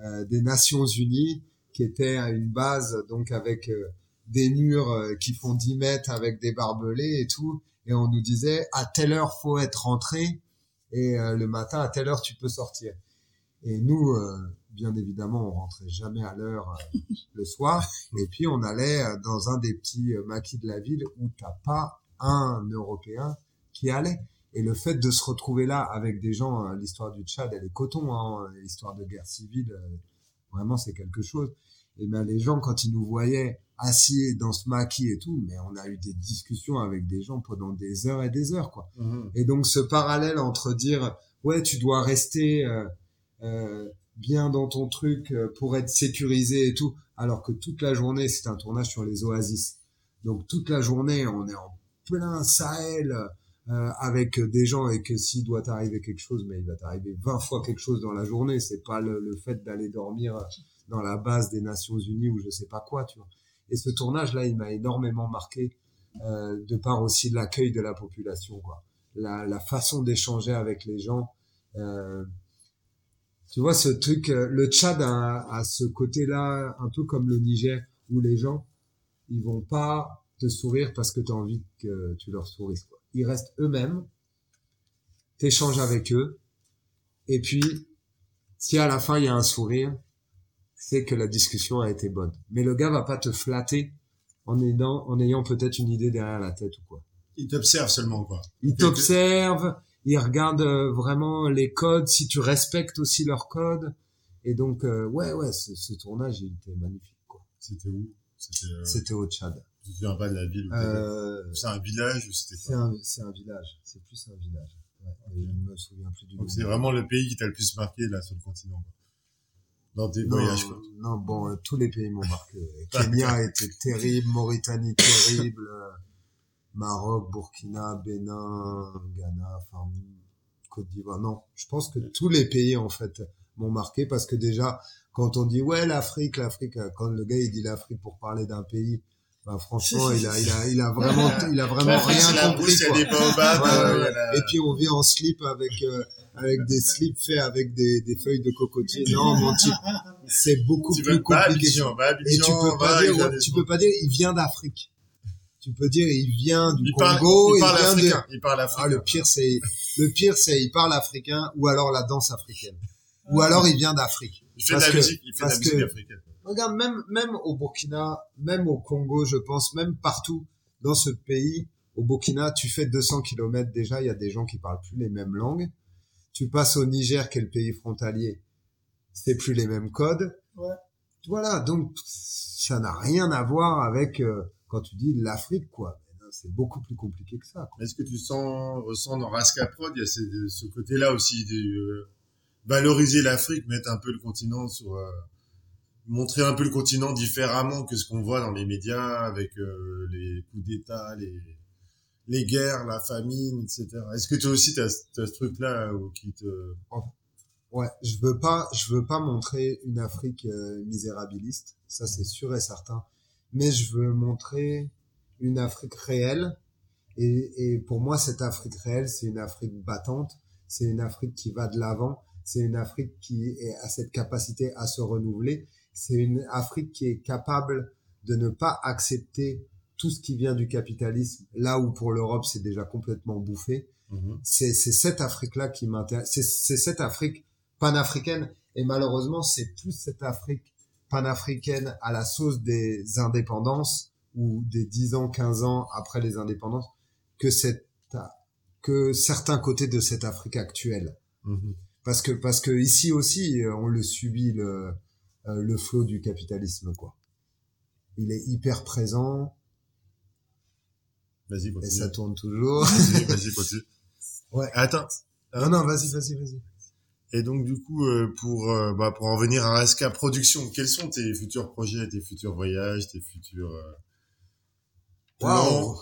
euh, des Nations Unies qui était une base donc avec euh, des murs euh, qui font 10 mètres avec des barbelés et tout et on nous disait à telle heure faut être rentré. Et euh, le matin à telle heure tu peux sortir. Et nous euh, bien évidemment on rentrait jamais à l'heure euh, le soir. Et puis on allait dans un des petits maquis de la ville où t'as pas un européen qui allait. Et le fait de se retrouver là avec des gens l'histoire du Tchad elle est coton hein, l'histoire de guerre civile Vraiment, c'est quelque chose. Et ben, les gens, quand ils nous voyaient assis dans ce maquis et tout, mais on a eu des discussions avec des gens pendant des heures et des heures, quoi. Et donc, ce parallèle entre dire, ouais, tu dois rester euh, euh, bien dans ton truc euh, pour être sécurisé et tout, alors que toute la journée, c'est un tournage sur les oasis. Donc, toute la journée, on est en plein Sahel euh, avec des gens et que s'il doit t'arriver quelque chose, mais il va t'arriver 20 fois quelque chose dans la journée. C'est pas le, le fait d'aller dormir dans la base des Nations Unies ou je sais pas quoi, tu vois. Et ce tournage-là, il m'a énormément marqué euh, de part aussi de l'accueil de la population, quoi. la, la façon d'échanger avec les gens. Euh, tu vois ce truc, euh, le Tchad a, a ce côté-là, un peu comme le Niger, où les gens, ils vont pas te sourire parce que tu as envie que tu leur sourisses. Quoi. Ils restent eux-mêmes, t'échanges avec eux, et puis si à la fin il y a un sourire, c'est que la discussion a été bonne. Mais le gars va pas te flatter en ayant, en ayant peut-être une idée derrière la tête ou quoi. Il t'observe seulement, quoi. Il t'observe, il regarde euh, vraiment les codes, si tu respectes aussi leurs codes. Et donc, euh, ouais, ouais, ce, ce tournage, il était magnifique, quoi. C'était où? C'était euh, au Tchad. Pas de la ville. Euh. C'est un village ou c'était c'est quoi? un, c'est un village. C'est plus un village. Ouais, et je me souviens plus du nom. Donc c'est vraiment le pays qui t'a le plus marqué là sur le continent. Quoi. Dans tes Non, voyages, quoi. non, bon, euh, tous les pays m'ont marqué. Kenya (laughs) était terrible, Mauritanie terrible, euh, Maroc, Burkina, Bénin, Ghana, enfin, Côte d'Ivoire. Non, je pense que tous les pays, en fait, m'ont marqué parce que déjà, quand on dit, ouais, l'Afrique, l'Afrique, euh, quand le gars, il dit l'Afrique pour parler d'un pays, bah, franchement, (laughs) il a, il a, il a vraiment, il a vraiment rien la compris, quoi. des baobabs. Ouais, euh, ouais, il y a ouais. la- Et puis on vient en slip avec euh, avec des slips faits avec des, des feuilles de cocotier. Non, mon type, c'est beaucoup Tu plus compliqué. Abidjan, bah, Et tu peux pas bah, dire, tu peux pas dire, il vient d'Afrique. Tu peux dire, il vient du il parle, Congo, il parle vient de. africain. Il parle africain. Ah, le pire c'est, le pire c'est, il parle africain ou alors la danse africaine. Ou alors il vient d'Afrique. Il fait de parce la que- musique, il fait de la musique que- africaine. Regarde, même, même au Burkina, même au Congo, je pense, même partout dans ce pays, au Burkina, tu fais 200 kilomètres déjà, il y a des gens qui parlent plus les mêmes langues. Tu passes au Niger, qui est le pays frontalier, c'est plus les mêmes codes. Ouais. Voilà, donc ça n'a rien à voir avec euh, quand tu dis l'Afrique, quoi. C'est beaucoup plus compliqué que ça. quoi. Est-ce que tu sens, ressens dans Raska Prod, il y a ce, ce côté-là aussi de euh, valoriser l'Afrique, mettre un peu le continent sur, euh, montrer un peu le continent différemment que ce qu'on voit dans les médias avec euh, les coups d'État, les les guerres, la famine, etc. Est-ce que toi aussi t'as as ce truc-là où qui te Ouais, je veux pas, je veux pas montrer une Afrique euh, misérabiliste, ça c'est sûr et certain. Mais je veux montrer une Afrique réelle. Et, et pour moi, cette Afrique réelle, c'est une Afrique battante, c'est une Afrique qui va de l'avant, c'est une Afrique qui a cette capacité à se renouveler, c'est une Afrique qui est capable de ne pas accepter tout ce qui vient du capitalisme, là où pour l'Europe c'est déjà complètement bouffé. C'est c'est cette Afrique là qui m'intéresse. C'est c'est cette Afrique panafricaine. Et malheureusement c'est plus cette Afrique panafricaine à la sauce des indépendances ou des 10 ans 15 ans après les indépendances que cette que certains côtés de cette Afrique actuelle. Mhm. parce que parce que ici aussi on le subit le le flot du capitalisme quoi il est hyper présent Vas-y, et ça tourne toujours Vas-y, vas-y, continue. (laughs) Ouais. Attends. non non vas-y vas-y vas-y Et donc du coup, euh, pour euh, bah, pour en venir à Raska Production, quels sont tes futurs projets, tes futurs voyages, tes futurs euh, plans Waouh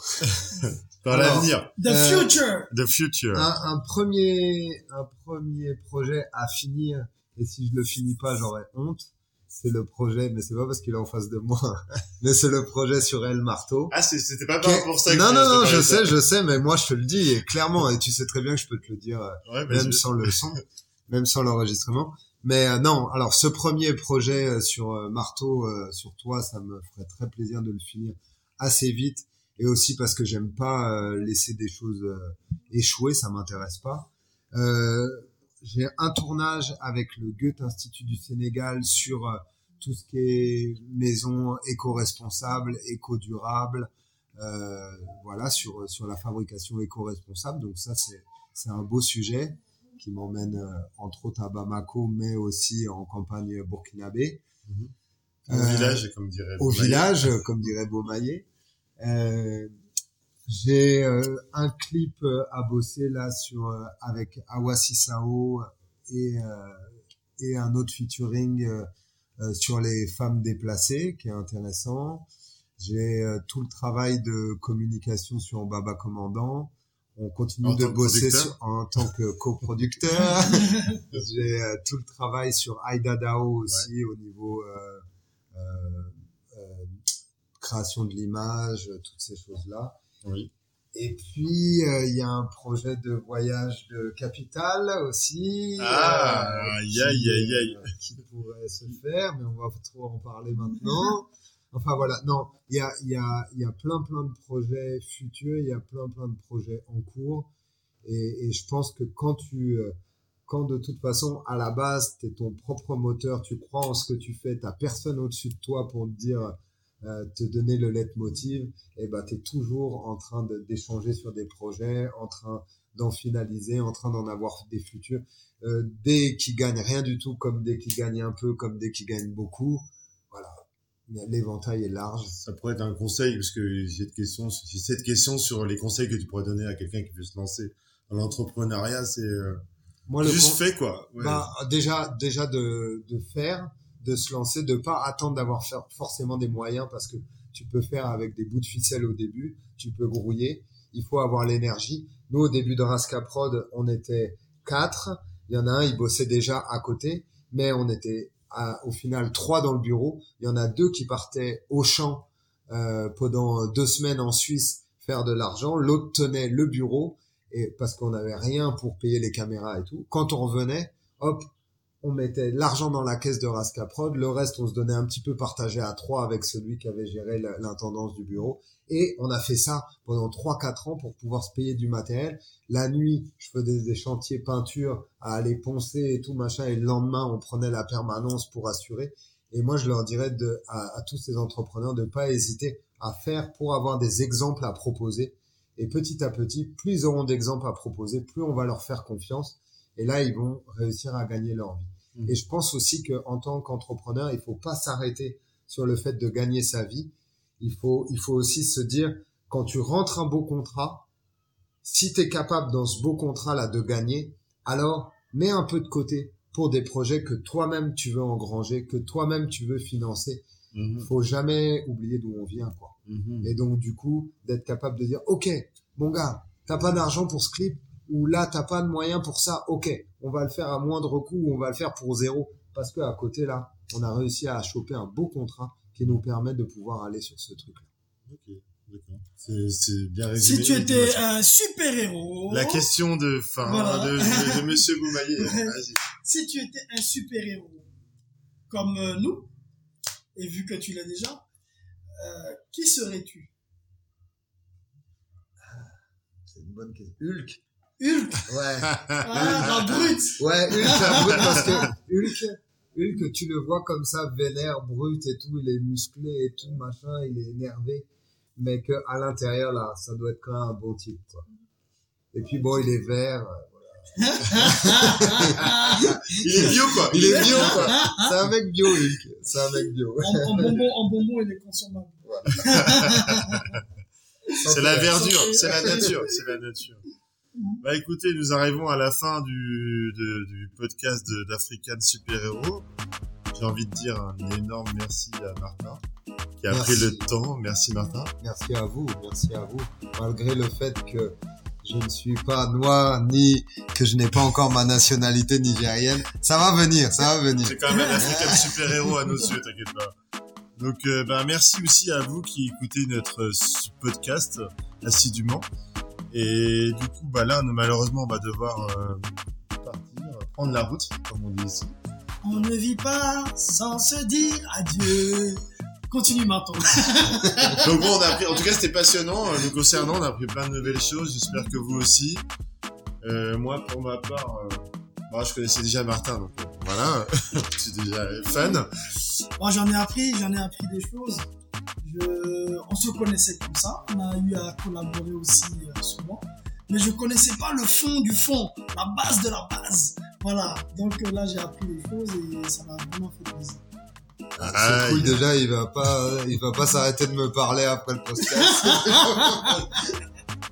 (laughs) dans l'avenir, The Euh, future. the future. un, un premier un premier projet à finir et si je le finis pas j'aurais honte c'est le projet mais c'est pas parce qu'il est en face de moi. (laughs) Mais c'est le projet sur El Marteau Ah, c'est- c'était pas pour ça que non non non je sais je sais mais moi je te le dis et clairement et tu sais très bien que je peux te le dire euh, Ouais, même sans le son même sans l'enregistrement. Mais euh, non alors ce premier projet euh, sur euh, Marteau sur toi ça me ferait très plaisir de le finir assez vite. Et aussi parce que j'aime pas laisser des choses échouer ça m'intéresse pas. Euh, j'ai un tournage avec le Goethe Institut du Sénégal sur euh, tout ce qui est maison éco-responsable, éco-durable, euh, voilà, sur, sur la fabrication éco-responsable. Donc ça, c'est, c'est un beau sujet qui m'emmène euh, entre autres à Bamako, mais aussi en campagne burkinabé. Au Euh, village, comme dirait. au Maï. village, comme dirait Beaumaillé. J'ai euh, un clip euh, à bosser là sur euh, avec Awasi Sao et euh, et un autre featuring euh, sur les femmes déplacées qui est intéressant. J'ai euh, tout le travail de communication sur Baba Commandant. On continue En de bosser sur- en tant que coproducteur. (laughs) J'ai euh, tout le travail sur Aïda Dao aussi au niveau euh, euh, euh, création de l'image, toutes ces choses-là. Oui. Et puis, euh, il y a un projet de voyage de capitale aussi. Ah, euh, qui, aïe. euh, qui pourrait se faire, mais on va trop en parler maintenant. (laughs) Enfin voilà, non, il y a, y, a, y a plein plein de projets futurs, il y a plein plein de projets en cours. Et, et je pense que quand tu, euh, quand de toute façon, à la base, tu es ton propre moteur, tu crois en ce que tu fais, tu personne au-dessus de toi pour te dire, te donner le leitmotiv, et ben tu es toujours en train de- d'échanger sur des projets, en train d'en finaliser, en train d'en avoir des futurs. Euh, dès qu'ils gagnent rien du tout, comme dès qu'ils gagnent un peu, comme dès qu'ils gagnent beaucoup. Voilà, l'éventail est large. Ça pourrait être un conseil, parce que j'ai cette question, sur les conseils que tu pourrais donner à quelqu'un qui veut se lancer dans l'entrepreneuriat, c'est euh, juste con- fait quoi. Ouais. Bah, déjà, déjà de, de faire, de se lancer, de pas attendre d'avoir forcément des moyens parce que tu peux faire avec des bouts de ficelle au début, tu peux grouiller. Il faut avoir l'énergie. Nous, au début de Rasca Prod, on était quatre. Il y en a un, il bossait déjà à côté, mais on était à- au final trois dans le bureau. Il y en a deux qui partaient au champ euh, pendant deux semaines en Suisse faire de l'argent. L'autre tenait le bureau et parce qu'on n'avait rien pour payer les caméras et tout. Quand on revenait, hop, on mettait l'argent dans la caisse de Rascaprod, le reste on se donnait un petit peu partagé à trois avec celui qui avait géré l'intendance du bureau. Et on a fait ça pendant trois quatre ans pour pouvoir se payer du matériel. La nuit, je faisais des chantiers peinture à aller poncer et tout machin, et le lendemain on prenait la permanence pour assurer. Et moi je leur dirais à, à tous ces entrepreneurs de pas hésiter à faire pour avoir des exemples à proposer. Et petit à petit, plus ils auront d'exemples à proposer, plus on va leur faire confiance. Et là, ils vont réussir à gagner leur vie. Et je pense aussi qu'en tant qu'entrepreneur, il faut pas s'arrêter sur le fait de gagner sa vie. Il faut, il faut aussi se dire, quand tu rentres un beau contrat, si tu es capable dans ce beau contrat-là de gagner, alors mets un peu de côté pour des projets que toi-même tu veux engranger, que toi-même tu veux financer. Il Mhm, faut jamais oublier d'où on vient, quoi. mhm. Et donc, du coup, d'être capable de dire, OK, mon gars, t'as pas d'argent pour ce clip, ou là, t'as pas de moyens pour ça, OK, on va le faire à moindre coût, ou on va le faire pour zéro. Parce que à côté, là, on a réussi à choper un beau contrat qui nous permet de pouvoir aller sur ce truc-là. Ok, d'accord. C'est, c'est bien résumé. Si tu étais un super-héros, La question de fin Voilà. de, de, de (laughs) Monsieur Boumaillé. Vas-y. si tu étais un super-héros comme euh, nous, et vu que tu l'es déjà, euh, qui serais-tu? C'est une bonne question. Hulk Hulk Ouais. (laughs) Ah, la brute Ouais, Hulk, la brute, parce que (laughs) Hulk, Hulk, tu le vois comme ça, vénère, brut et tout, il est musclé et tout, machin, il est énervé. Mais que à l'intérieur, là, ça doit être quand même un bon type, quoi. Et puis bon, il est vert. euh, Il est bio, quoi. Il est bio, quoi. (laughs) C'est un mec bio, Hulk. C'est un mec bio. en, en bonbon, en bonbon, il est consommable. C'est la verdure, c'est la nature, c'est la nature. Bah écoutez, nous arrivons à la fin du, de- du podcast d'African Super Héros. J'ai envie de dire un énorme merci à Martin qui a Merci. pris le temps. Merci Martin. Merci à vous, merci à vous. Malgré le fait que je ne suis pas noir, ni que je n'ai pas encore ma nationalité nigérienne, ça va venir, ça va venir. C'est quand même un African Super Héros à nos yeux, t'inquiète pas. Donc euh, bah, merci aussi à vous qui écoutez notre euh, podcast assidûment. Et du coup, bah là, nous, malheureusement, on va devoir euh, partir, prendre la route, comme on dit ici. On ne vit pas sans se dire adieu. Continue maintenant. (laughs) Donc bon, on a appris, en tout cas, c'était passionnant. Euh, Nous concernant, on a appris plein de nouvelles choses. J'espère que vous aussi. Euh, moi, pour ma part, euh, moi, je connaissais déjà Martin, donc voilà, (laughs) je suis déjà fan. Moi, j'en ai appris, j'en ai appris des choses. Je, on se connaissait comme ça. On a eu à collaborer aussi euh, souvent. Mais je connaissais pas le fond du fond, la base de la base. Voilà. Donc euh, là, j'ai appris des choses et ça m'a vraiment fait plaisir. Ah, il- déjà, il va pas, il va pas s'arrêter de me parler après le podcast. (laughs)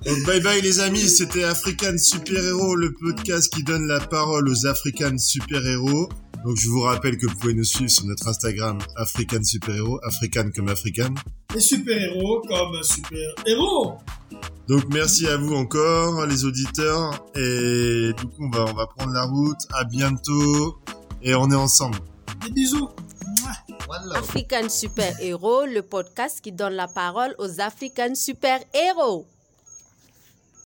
Donc bye bye les amis, c'était African Super Héros, le podcast qui donne la parole aux African Super Héros. Donc je vous rappelle que vous pouvez nous suivre sur notre Instagram African Super Héros, African comme African. Les super-héros comme super-héros. Donc merci à vous encore les auditeurs et du coup on va on va prendre la route. À bientôt et on est ensemble. Des bisous. African Super Héros, le podcast qui donne la parole aux African Super Héros.